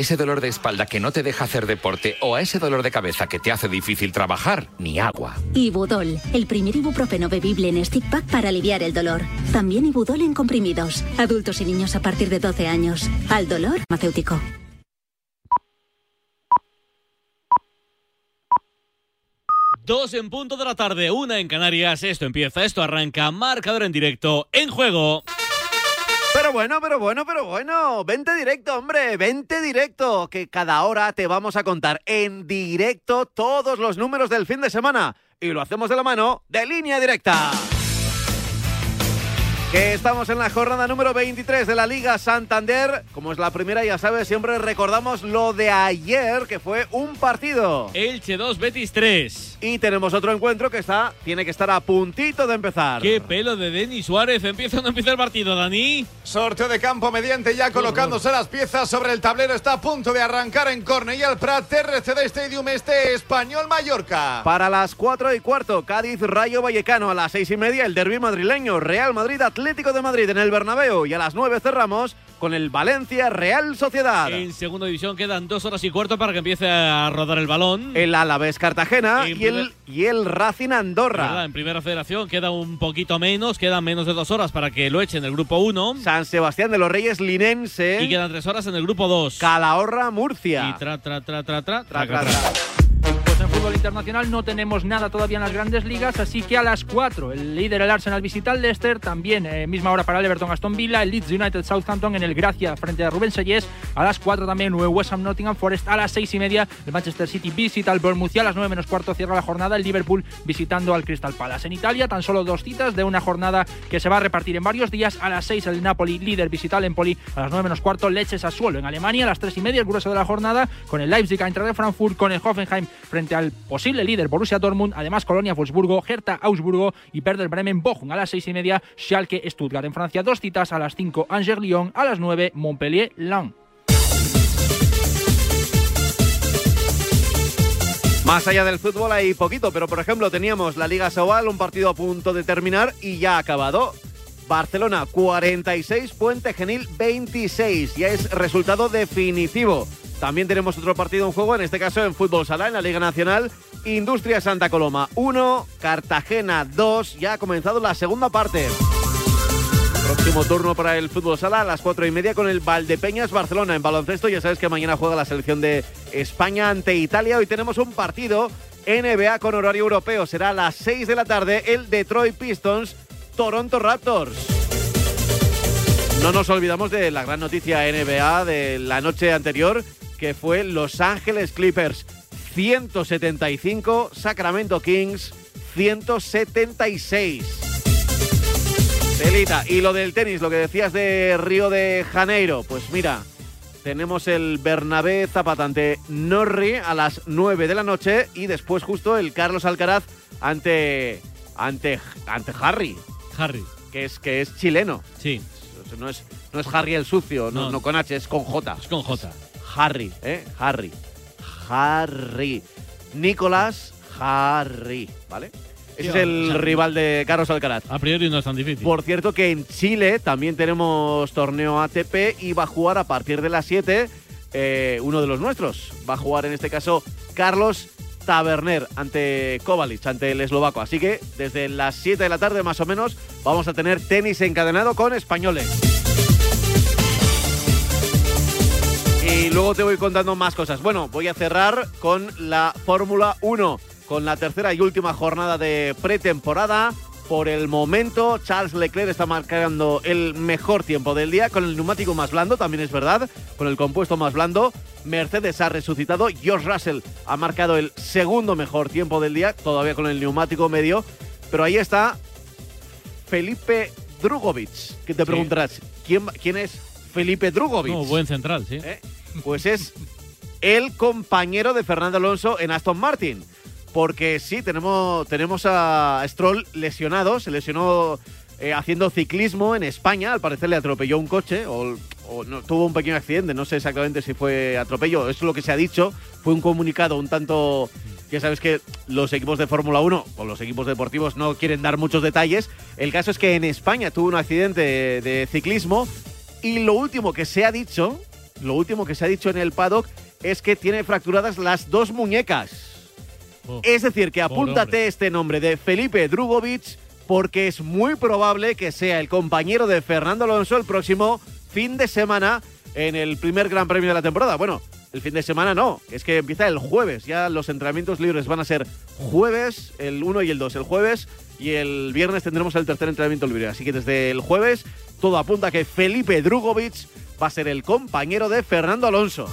ese dolor de espalda que no te deja hacer deporte o a ese dolor de cabeza que te hace difícil trabajar, ni agua. Ibudol, el primer ibuprofeno bebible en stick pack para aliviar el dolor. También Ibudol en comprimidos. Adultos y niños a partir de 12 años. Al dolor, farmacéutico. Dos en punto de la tarde, una en Canarias. Esto empieza, esto arranca. Marcador en directo, en juego. Pero bueno, pero bueno, pero bueno. Vente directo, hombre. Vente directo. Que cada hora te vamos a contar en directo todos los números del fin de semana. Y lo hacemos de la mano de línea directa. Que estamos en la jornada número 23 de la Liga Santander. Como es la primera, ya sabes, siempre recordamos lo de ayer, que fue un partido. Elche 2, Betis 3. Y tenemos otro encuentro que está, tiene que estar a puntito de empezar. Qué pelo de Denis Suárez. Empieza o no empieza el partido, Dani. Sorteo de campo mediante ya colocándose las piezas sobre el tablero. Está a punto de arrancar en Cornellà el Prat, RCD Stadium, este español Mallorca. Para las 4 y cuarto, Cádiz Rayo Vallecano. A las 6 y media, el derby madrileño, Real Madrid Atlético de Madrid en el Bernabéu. Y a las 9 cerramos con el Valencia Real Sociedad. En segunda división quedan dos horas y cuarto para que empiece a rodar el balón. El Alavés Cartagena En y el, y el Racing Andorra. ¿Verdad? En primera federación queda un poquito menos, quedan menos de dos horas para que lo echen el grupo 1. San Sebastián de los Reyes Linense. Y quedan tres horas en el grupo 2. Calahorra Murcia. Y tra, tra, tra, tra, tra, Tra, tra, tra, tra. tra. Fútbol internacional no tenemos nada todavía en las grandes ligas, así que a las 4 el líder el Arsenal visita al Leicester, también eh, misma hora para el Everton Aston Villa, el Leeds United Southampton en el Gracia frente a Rubén Sellés, a las 4 también el West Ham Nottingham Forest, a las 6 y media el Manchester City visita al Bournemouth y a las 9 menos cuarto cierra la jornada el Liverpool visitando al Crystal Palace. En Italia tan solo dos citas de una jornada que se va a repartir en varios días, a las 6 el Napoli líder visita al Empoli, a las 9 menos cuarto Leches a suelo en Alemania, a las 3 y media el grueso de la jornada con el Leipzig Eintracht de Frankfurt, con el Hoffenheim frente al posible líder Borussia Dortmund, además Colonia Wolfsburgo, Hertha Augsburgo y Werder Bremen Bochum a las 6 y media, Schalke Stuttgart en Francia, dos citas a las 5 Angers Lyon, a las 9 Montpellier Lan. Más allá del fútbol hay poquito, pero por ejemplo teníamos la Liga Sobal, un partido a punto de terminar y ya ha acabado. Barcelona 46, Puente Genil 26. Ya es resultado definitivo. También tenemos otro partido en juego, en este caso en fútbol sala, en la Liga Nacional. Industria Santa Coloma 1, Cartagena 2. Ya ha comenzado la segunda parte. Próximo turno para el fútbol sala a las cuatro y media con el Valdepeñas Barcelona en baloncesto. Ya sabes que mañana juega la selección de España ante Italia. Hoy tenemos un partido NBA con horario europeo. Será a las 6 de la tarde el Detroit Pistons Toronto Raptors. No nos olvidamos de la gran noticia NBA de la noche anterior, que fue Los Ángeles Clippers 175, Sacramento Kings 176. Telita, y lo del tenis, lo que decías de Río de Janeiro, pues mira, tenemos el Bernabé Zapata ante Norri a las 9 de la noche y después justo el Carlos Alcaraz ante ante ante Harry, Harry. que es que es chileno. Sí, No es no es Harry el sucio, no, No. no con H, es con J. es con J. Harry, ¿eh? Harry. Harry. Nicolás Harry, ¿vale? Ese es el rival de Carlos Alcaraz. A priori no es tan difícil. Por cierto que en Chile también tenemos torneo ATP y va a jugar a partir de las 7 eh, uno de los nuestros. Va a jugar en este caso Carlos Taberner ante Kovalic, ante el eslovaco. Así que desde las 7 de la tarde más o menos vamos a tener tenis encadenado con españoles. Y luego te voy contando más cosas. Bueno, voy a cerrar con la Fórmula 1, con la tercera y última jornada de pretemporada. Por el momento, Charles Leclerc está marcando el mejor tiempo del día con el neumático más blando, también es verdad, con el compuesto más blando. Mercedes ha resucitado, George Russell ha marcado el segundo mejor tiempo del día, todavía con el neumático medio. Pero ahí está Felipe Drugovic, que te Sí. preguntarás, ¿quién, quién es Felipe Drugovic? No, buen central, sí. ¿Eh? Pues es el compañero de Fernando Alonso en Aston Martin. Porque sí, tenemos, tenemos a Stroll lesionado, se lesionó eh, haciendo ciclismo en España, al parecer le atropelló un coche o, no, tuvo un pequeño accidente, no sé exactamente si fue atropello, eso es lo que se ha dicho, fue un comunicado un tanto... Ya sabes que los equipos de Fórmula 1 o los equipos deportivos no quieren dar muchos detalles. El caso es que en España tuvo un accidente de, de ciclismo y lo último que se ha dicho lo último que se ha dicho en el paddock es que tiene fracturadas las dos muñecas. Oh, Es decir, que apúntate este nombre de Felipe Drugovic porque es muy probable que sea el compañero de Fernando Alonso el próximo fin de semana en el primer Gran Premio de la temporada. Bueno, el fin de semana no, es que empieza el jueves. Ya los entrenamientos libres van a ser jueves, el 1 y el 2 el jueves, y el viernes tendremos el tercer entrenamiento libre. Así que desde el jueves todo apunta a que Felipe Drugovic va a ser el compañero de Fernando Alonso.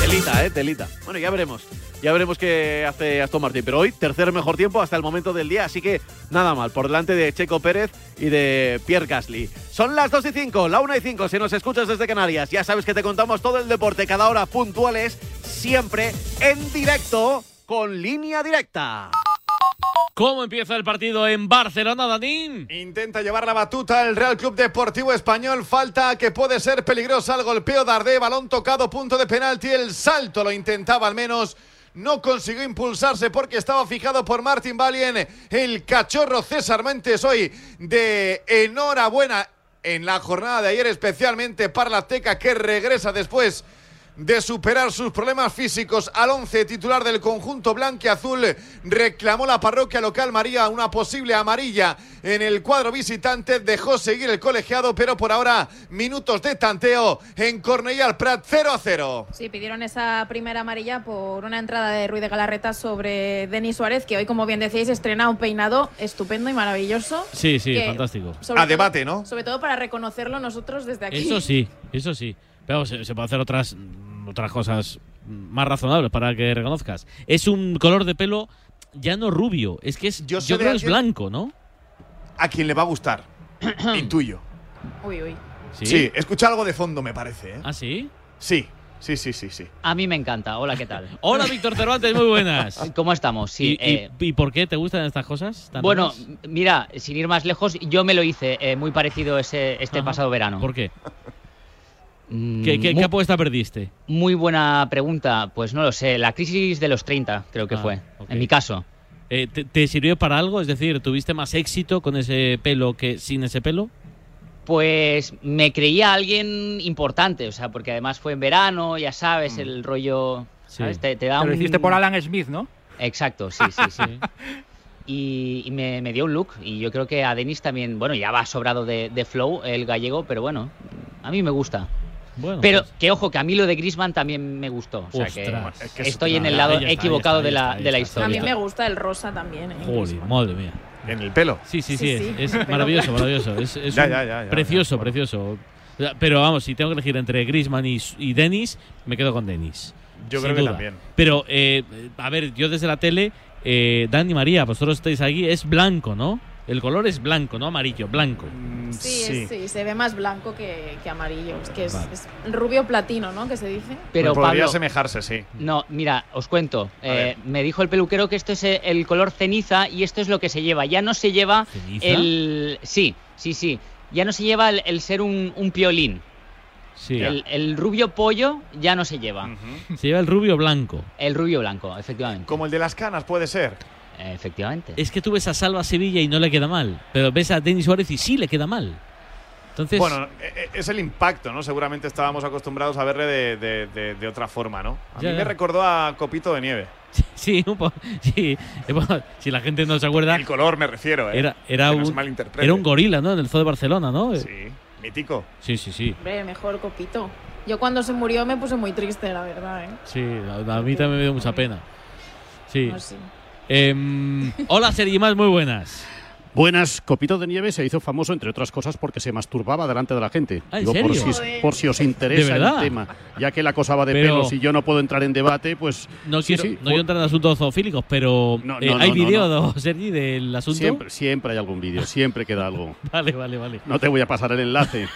Telita, eh, telita. Bueno, ya veremos. Ya veremos qué hace Aston Martin. Pero hoy, tercer mejor tiempo hasta el momento del día. Así que nada mal. Por delante de Checo Pérez y de Pierre Gasly. Son las 2 y 5, la 1 y 5. Si nos escuchas desde Canarias, ya sabes que te contamos todo el deporte cada hora puntuales. Siempre en directo con línea directa. ¿Cómo empieza el partido en Barcelona, Danín? Intenta llevar la batuta el Real Club Deportivo Español. Falta que puede ser peligrosa el golpeo de Ardé. Balón tocado, punto de penalti. El salto lo intentaba al menos. No consiguió impulsarse porque estaba fijado por Martin Valien. El cachorro César Mentes hoy de enhorabuena en la jornada de ayer, especialmente para la Teca que regresa después de superar sus problemas físicos al once titular del conjunto blanquiazul reclamó la parroquia local María una posible amarilla en el cuadro visitante dejó seguir el colegiado pero por ahora minutos de tanteo en Cornellà al Prat 0 a 0 Sí, pidieron esa primera amarilla por una entrada de Ruiz de Galarreta sobre Denis Suárez, que hoy, como bien decíais, estrena un peinado estupendo y maravilloso. Sí, sí, fantástico. sobre A todo- debate, ¿no? Sobre todo para reconocerlo nosotros desde aquí. Eso sí, eso sí. Pero se, se puede hacer otras, otras cosas más razonables para que reconozcas. Es un color de pelo ya no rubio, es que es, Yo creo que es blanco, ¿no? a quien le va a gustar intuyo Uy, uy. sí, escucha algo de fondo me parece ¿eh? ¿Ah, sí? sí sí sí sí sí A mí me encanta. Hola, ¿qué tal? Hola, Víctor Cervantes, muy buenas. ¿Cómo estamos? Sí. ¿Y, y- eh, y por qué te gustan estas cosas? tan bueno, raras? mira, sin ir más lejos, yo me lo hice eh, muy parecido ese, este Ajá. pasado verano. ¿Por qué? Mm, ¿Qué, qué, muy, qué apuesta perdiste? muy buena pregunta. Pues no lo sé. La crisis de los 30, creo que Ah, fue. En mi caso. Eh, ¿te, te sirvió para algo? Es decir, ¿tuviste más éxito con ese pelo que sin ese pelo? Pues me creía alguien importante, o sea, porque además fue en verano, ya sabes, Mm. el rollo. Sí. ¿sabes? Te, te da Te lo un- hiciste por Alan Smith, ¿no? Exacto, sí, sí, sí. Sí. y, y me, me dio un look. Y yo creo que a Denis también, bueno, ya va sobrado de, de flow el gallego, pero bueno, a mí me gusta. Bueno, Pero pues, que ojo, que a mí lo de Grisman también me gustó. O sea que. Es estoy en el lado está, equivocado está, de la, está, de la está. A historia. mí me gusta el rosa también. ¿eh? joder, madre mía. en el pelo Sí, sí, sí, Sí, es, sí, es pero- maravilloso, maravilloso. Es, es Ya, un- ya, ya, ya, precioso, precioso. Pero vamos, si tengo que elegir entre Griezmann y, y Denis, me quedo con Denis. Yo creo que también. Pero, eh, a ver, yo desde la tele, eh, Dani María, vosotros estáis aquí, es blanco, ¿no? El color es blanco, no amarillo, blanco. Mm, Sí, es- sí, se ve más blanco que, que amarillo. Es que es, Vale. es rubio platino, ¿no? Que se dice. Pero Pues podría Pablo, asemejarse sí no, mira, os cuento. Eh, me dijo el peluquero que esto es eh, el color ceniza y esto es lo que se lleva. Ya no se lleva ¿Ceniza? el. Sí, sí, sí. Ya no se lleva el, el ser un, un piolín. Sí. El, el rubio pollo ya no se lleva. Se lleva el rubio blanco. El rubio blanco, efectivamente. como el de las canas puede ser Efectivamente. Es que tú ves a Salva Sevilla y no le queda mal. Pero ves a Denis Suárez y sí le queda mal. Entonces, Bueno, e- e- es el impacto, ¿no? Seguramente estábamos acostumbrados a verle de, de- de- de otra forma, ¿no? A Ya, mí ya. me recordó a Copito de Nieve. sí, un po- sí. Eh, si la gente no se acuerda, El color me refiero, ¿eh? era, era, Que no se un, era un gorila, ¿no? En el zoo de Barcelona, ¿no? Sí, mítico. sí, sí. sí. Hombre, mejor copito. Yo cuando se murió me puse muy triste, la verdad, ¿eh? Sí, a, a mí también me dio mucha pena. Sí. No sé. Em, hola, Sergi Más, muy buenas. Buenas, Copito de Nieve se hizo famoso, entre otras cosas, porque se masturbaba delante de la gente. Ah, ¿en Por serio? si, Joder. por si os interesa el tema. Ya que la cosa va de Pero- pelos y yo no puedo entrar en debate, pues No Sí, quiero, sí, no quiero entrar en asuntos zoofílicos, pero No, eh, no, ¿hay no, no, vídeo. Sergi, del asunto? siempre, siempre hay algún vídeo, siempre queda algo. Vale, vale, vale. No te voy a pasar el enlace.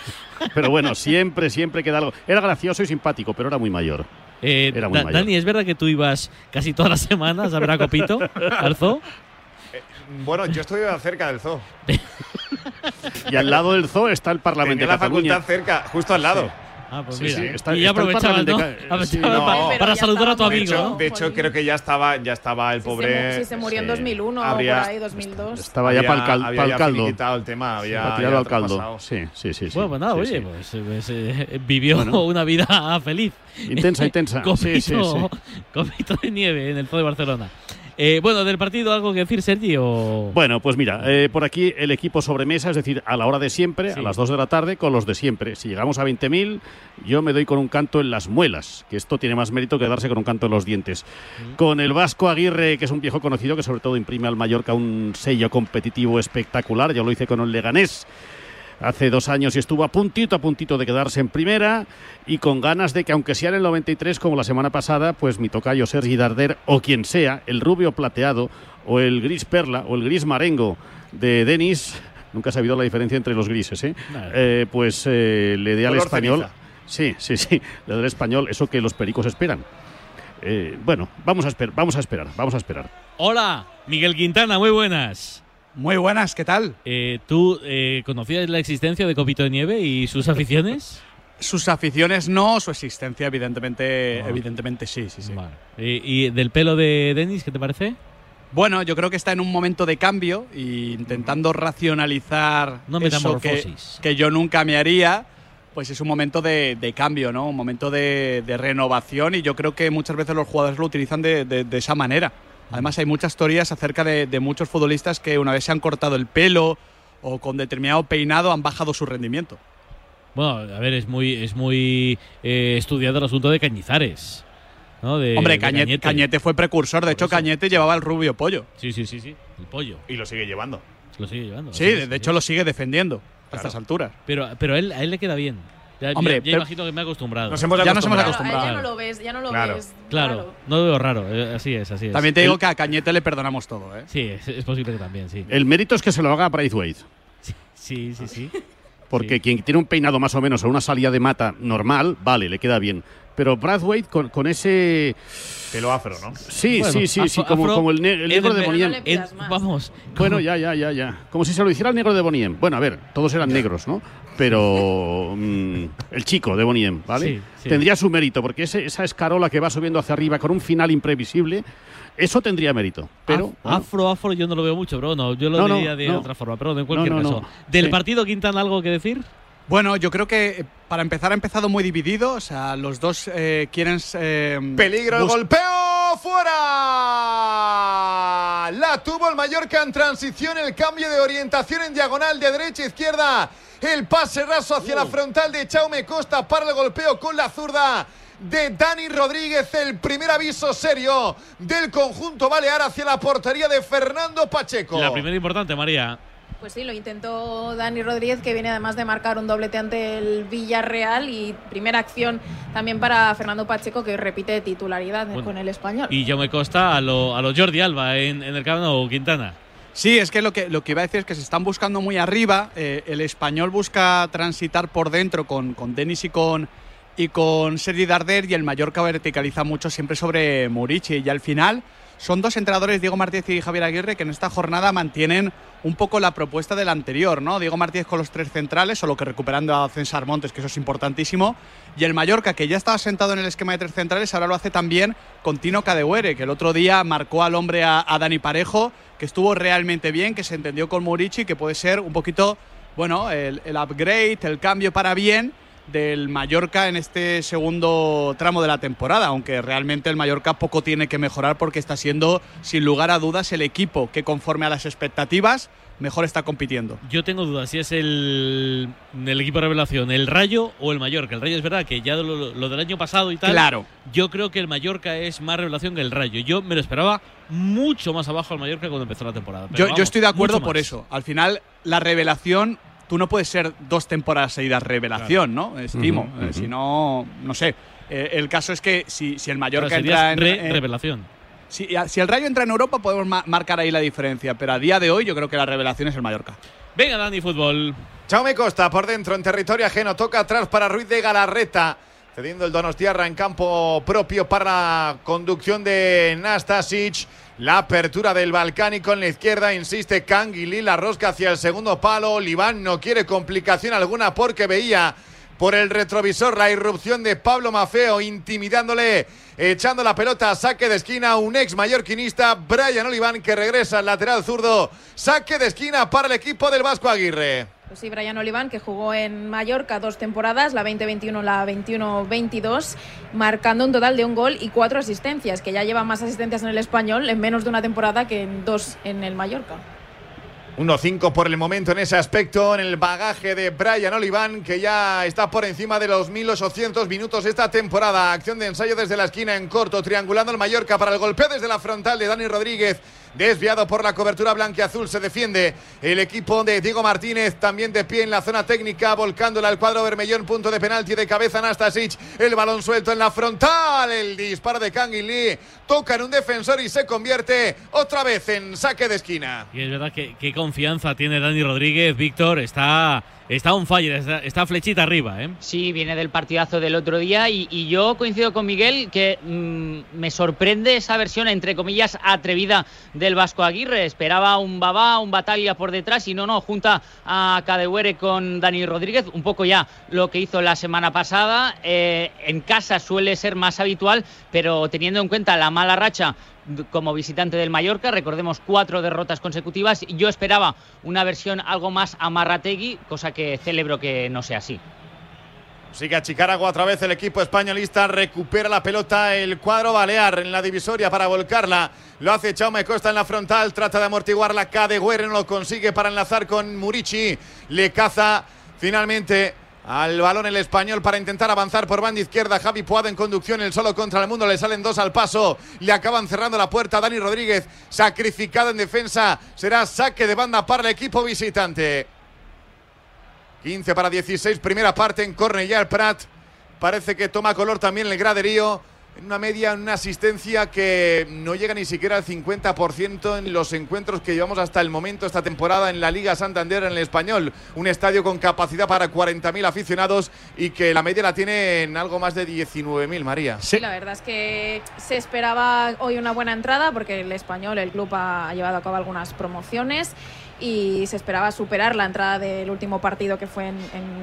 Pero bueno, siempre, siempre queda algo. Era gracioso y simpático, pero era muy mayor. Eh, Era muy Da- mayor. Dani, ¿es verdad que tú ibas casi todas las semanas a ver a Copito al zoo? Bueno, yo estoy cerca del zoo. Y al lado del zoo está el Tenía Parlamento de la Cataluña. facultad cerca, justo al lado. Ah, pues Sí, mira. sí, está- y ya el aprovechaba, ¿no? Sí, para, no. Para ya saludar a tu estaba De amigo, hecho, ¿no? de hecho, creo que ya estaba, ya estaba el se pobre. mu- si se murió en sí, 2001 habría- o por ahí, 2002. Estaba ya para el, cal- había pa'l ya caldo. el tema, había Para ya al caldo. Sí, sí, sí. sí. Bueno, pues nada, Sí, oye, sí. pues, pues, eh, vivió Bueno. una vida feliz. Intensa, intensa. Copito, Sí, sí, sí. copito de nieve en el Zoo de Barcelona. Eh, bueno, del partido, ¿algo que decir, Sergi? O... Bueno, pues mira, eh, por aquí el equipo sobremesa, es decir, a la hora de siempre, Sí. a las 2 de la tarde, con los de siempre. Si llegamos a 20.000, yo me doy con un canto en las muelas, que esto tiene más mérito que darse con un canto en los dientes. Con el Vasco Aguirre, que es un viejo conocido, que sobre todo imprime al Mallorca un sello competitivo espectacular, ya lo hice con el Leganés. Hace dos años y estuvo a puntito, a puntito de quedarse en primera y con ganas de que, aunque sea en el 93, como la semana pasada, pues mi tocayo Sergi Darder o quien sea, el rubio plateado o el gris perla o el gris marengo de Denis, nunca he sabido la diferencia entre los grises, ¿eh? Eh, pues eh, le dé al español. ceniza. Sí, sí, sí, le dé al español eso que los pericos esperan. Eh, bueno, vamos a, esper vamos a esperar, vamos a esperar. Hola, Miguel Quintana, muy buenas. Muy buenas, ¿qué tal? Eh, ¿Tú eh, conocías la existencia de Copito de Nieve y sus aficiones? Sus aficiones no, su existencia evidentemente, evidentemente sí, sí, sí. Vale. Eh, ¿Y del pelo de Denis, qué te parece? Bueno, yo creo que está en un momento de cambio y intentando racionalizar No eso que, que yo nunca me haría, pues es un momento de, de cambio, ¿no? Un momento de, de renovación y yo creo que muchas veces los jugadores lo utilizan de- de esa manera. Además hay muchas teorías acerca de, de muchos futbolistas que una vez se han cortado el pelo o con determinado peinado han bajado su rendimiento. Bueno, a ver, es muy, es muy eh, estudiado el asunto de Cañizares. ¿no? De- Hombre, de Cañete, Cañete fue precursor, de hecho eso. Cañete llevaba el rubio pollo. Sí, sí, sí, sí. El pollo. Y lo sigue llevando. Lo sigue llevando. Sí, de, de hecho lo sigue defendiendo a estas alturas. Pero, pero a, él, a él le queda bien. Ya, Hombre, ya- ya pero- imagino que me ha acostumbrado. Nos hemos Ya nos hemos acostumbrado. Claro, a él ya no lo ves, ya no lo Claro. ves. Claro, no lo veo raro. eh, Así es, así es. También te digo El- que a Cañete le perdonamos todo, ¿eh? Sí, es, es posible que también, sí. El mérito es que se lo haga Braithwaite. Sí, sí, sí. Porque Sí. quien tiene un peinado más o menos o una salida de mata normal, vale, le queda bien. Pero Brathwaite con, con ese... Pelo afro, ¿no? Sí, Bueno, sí, sí, sí, como, afro como el, ne- el en negro de Boniem. No vamos. Bueno, ya, ya, ya, ya. Como si se lo hiciera el negro de Boniem. Bueno, a ver, todos eran negros, ¿no? Pero mm, el chico de Boniem, ¿vale? Sí, sí. Tendría su mérito, porque ese- esa escarola que va subiendo hacia arriba con un final imprevisible, eso tendría mérito. Pero, Af- bueno, Afro, afro, yo no lo veo mucho, pero no, yo lo No, no, diría de no. otra forma. Pero en cualquier No, no, caso. no. ¿Del Sí. partido Quintana algo que decir? Bueno, yo creo que eh, para empezar ha empezado muy dividido. O sea, los dos eh, quieren. eh, Peligro, el golpeo, fuera. La tuvo el Mallorca en transición, el cambio de orientación en diagonal de derecha a izquierda. El pase raso hacia la frontal de Chaume Costa para el golpeo con la zurda de Dani Rodríguez. El primer aviso serio del conjunto balear hacia la portería de Fernando Pacheco. La primera importante, María. Pues sí, lo intentó Dani Rodríguez, que viene además de marcar un doblete ante el Villarreal y primera acción también para Fernando Pacheco, que repite titularidad Bueno, con el español. Y yo me costa a lo, a lo Jordi Alba en, en el Camp Nou, Quintana. Sí, es que lo, que lo que iba a decir es que se están buscando muy arriba. eh, el español busca transitar por dentro con, con Denis y con, y con Sergi Darder y el Mallorca verticaliza mucho siempre sobre Murici. Y al final son dos entrenadores, Diego Martínez y Javier Aguirre, que en esta jornada mantienen un poco la propuesta del anterior, ¿no? Diego Martínez con los tres centrales, solo que recuperando a César Montes, que eso es importantísimo. Y el Mallorca, que ya estaba sentado en el esquema de tres centrales, ahora lo hace también con Tino Cadehuere, que el otro día marcó al hombre a, Dani Parejo, que estuvo realmente bien, que se entendió con Murici, que puede ser un poquito, bueno, el upgrade, el cambio para bien del Mallorca en este segundo tramo de la temporada, aunque realmente el Mallorca poco tiene que mejorar porque está siendo, sin lugar a dudas, el equipo que conforme a las expectativas mejor está compitiendo. Yo tengo dudas si es el, el equipo revelación, el Rayo o el Mallorca. El Rayo es verdad que ya lo, lo del año pasado y tal. Claro. Yo creo que el Mallorca es más revelación que el Rayo. Yo me lo esperaba mucho más abajo al Mallorca cuando empezó la temporada. Pero Yo, vamos, yo estoy de acuerdo por eso. Al final, la revelación, tú no puedes ser dos temporadas seguidas revelación, ¿no? Estimo. Eh. Si no, no sé. Eh, el caso es que si, si el Mallorca entra en, re- en- revelación. si, si el Rayo entra en Europa, podemos ma- marcar ahí la diferencia. Pero a día de hoy, yo creo que la revelación es el Mallorca. Venga, Dani, fútbol. Chaume Costa por dentro en territorio ajeno. Toca atrás para Ruiz de Galarreta. Cediendo el Donostiarra en campo propio para la conducción de Nastasic. La apertura del Balcánico en la izquierda. Insiste Canguilí. La rosca hacia el segundo palo. Oliván no quiere complicación alguna porque veía por el retrovisor la irrupción de Pablo Mafeo, intimidándole, echando la pelota a saque de esquina, un ex mallorquinista, Brian Oliván, que regresa al lateral zurdo. Saque de esquina para el equipo del Vasco Aguirre. Pues sí, Brian Oliván, que jugó en Mallorca dos temporadas, la 2021, la 21-22, marcando un total de un gol y cuatro asistencias, que ya lleva más asistencias en el español en menos de una temporada que en dos en el Mallorca. 1-5 por el momento en ese aspecto, en el bagaje de Brian Oliván, que ya está por encima de los 1800 minutos esta temporada. Acción de ensayo desde la esquina en corto, triangulando el Mallorca para el golpeo desde la frontal de Dani Rodríguez. Desviado por la cobertura blanquiazul, se defiende el equipo de Diego Martínez, también de pie en la zona técnica, volcándola al cuadro Bermellón, punto de penalti de cabeza Nastasic, el balón suelto en la frontal, el disparo de Kangin Lee, toca en un defensor y se convierte otra vez en saque de esquina. Y es verdad que qué confianza tiene Dani Rodríguez, Víctor, está Está un fire, está, flechita arriba, ¿eh? Sí, viene del partidazo del otro día y, yo coincido con Miguel que mm, me sorprende esa versión, entre comillas, atrevida del Vasco Aguirre. Esperaba un Babá, un Batalla por detrás y no, no, junta a Cadehuere con Dani Rodríguez, un poco ya lo que hizo la semana pasada. Eh, en casa suele ser más habitual, pero teniendo en cuenta la mala racha como visitante del Mallorca. Recordemos cuatro derrotas consecutivas. Yo esperaba una versión algo más amarrategui, cosa que celebro que no sea así. Sigue a Chicago otra vez el equipo españolista. Recupera la pelota el cuadro balear en la divisoria para volcarla. Lo hace Chaume Costa en la frontal. Trata de amortiguar la K de Guerre. No lo consigue para enlazar con Murici. Le caza finalmente al balón el español para intentar avanzar por banda izquierda. Javi Puada en conducción, el solo contra el mundo. Le salen dos al paso. Le acaban cerrando la puerta. Dani Rodríguez sacrificado en defensa. Será saque de banda para el equipo visitante. 15 para 16, primera parte en Cornellà Prat. Parece que toma color también el graderío en una media, una asistencia que no llega ni siquiera al 50% en los encuentros que llevamos hasta el momento esta temporada en la Liga Santander en el español. Un estadio con capacidad para 40.000 aficionados y que la media la tiene en algo más de 19.000, María. Sí, la verdad es que se esperaba hoy una buena entrada porque el español, el club ha llevado a cabo algunas promociones y se esperaba superar la entrada del último partido que fue en,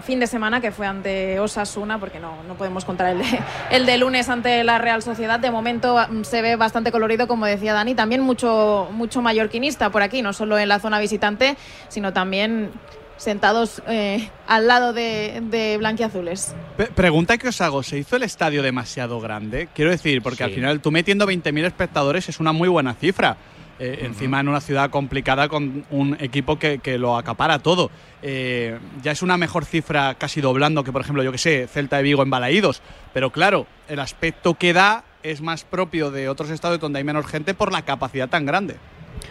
fin de semana, que fue ante Osasuna, porque no, no podemos contar el de, el de lunes ante la Real Sociedad. De momento mm, se ve bastante colorido, como decía Dani, también mucho, mucho mallorquinista por aquí, no solo en la zona visitante, sino también sentados eh, al lado de, de blanquiazules. pregunta que os hago, ¿se hizo el estadio demasiado grande? Quiero decir, porque al final tú metiendo 20.000 espectadores es una muy buena cifra. Eh, encima en una ciudad complicada con un equipo que, lo acapara todo. Eh, ya es una mejor cifra casi doblando que, por ejemplo, yo que sé, Celta de Vigo en Balaídos. Pero claro, el aspecto que da es más propio de otros estados donde hay menos gente por la capacidad tan grande.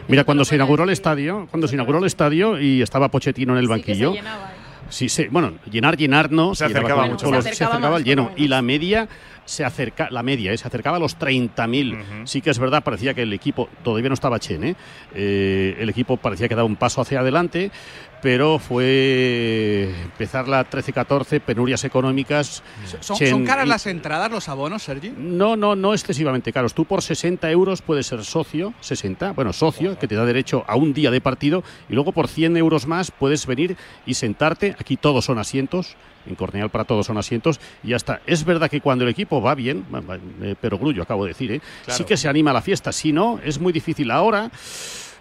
Mira, cuando se inauguró el estadio, cuando se inauguró el estadio y estaba Pochettino en el banquillo. Sí, sí, bueno, llenar, llenar no. Se acercaba mucho. se acercaba, al lleno. Y la media se acerca, la media, ¿eh? se acercaba a los 30.000. Sí que es verdad, parecía que el equipo, todavía no estaba Chen, ¿eh? ¿eh? el equipo parecía que daba un paso hacia adelante, pero fue empezar la 13-14, penurias económicas. ¿Son, caras las entradas, los abonos, Sergi? No, no, no excesivamente caros. Tú por 60 euros puedes ser socio, 60, bueno, socio, que te da derecho a un día de partido, y luego por 100 euros más puedes venir y sentarte. Aquí todos son asientos en Corneal para todos son asientos y ya está. Es verdad que cuando el equipo va bien, eh, pero Grullo acabo de decir, ¿eh? sí que se anima la fiesta, si no, es muy difícil ahora.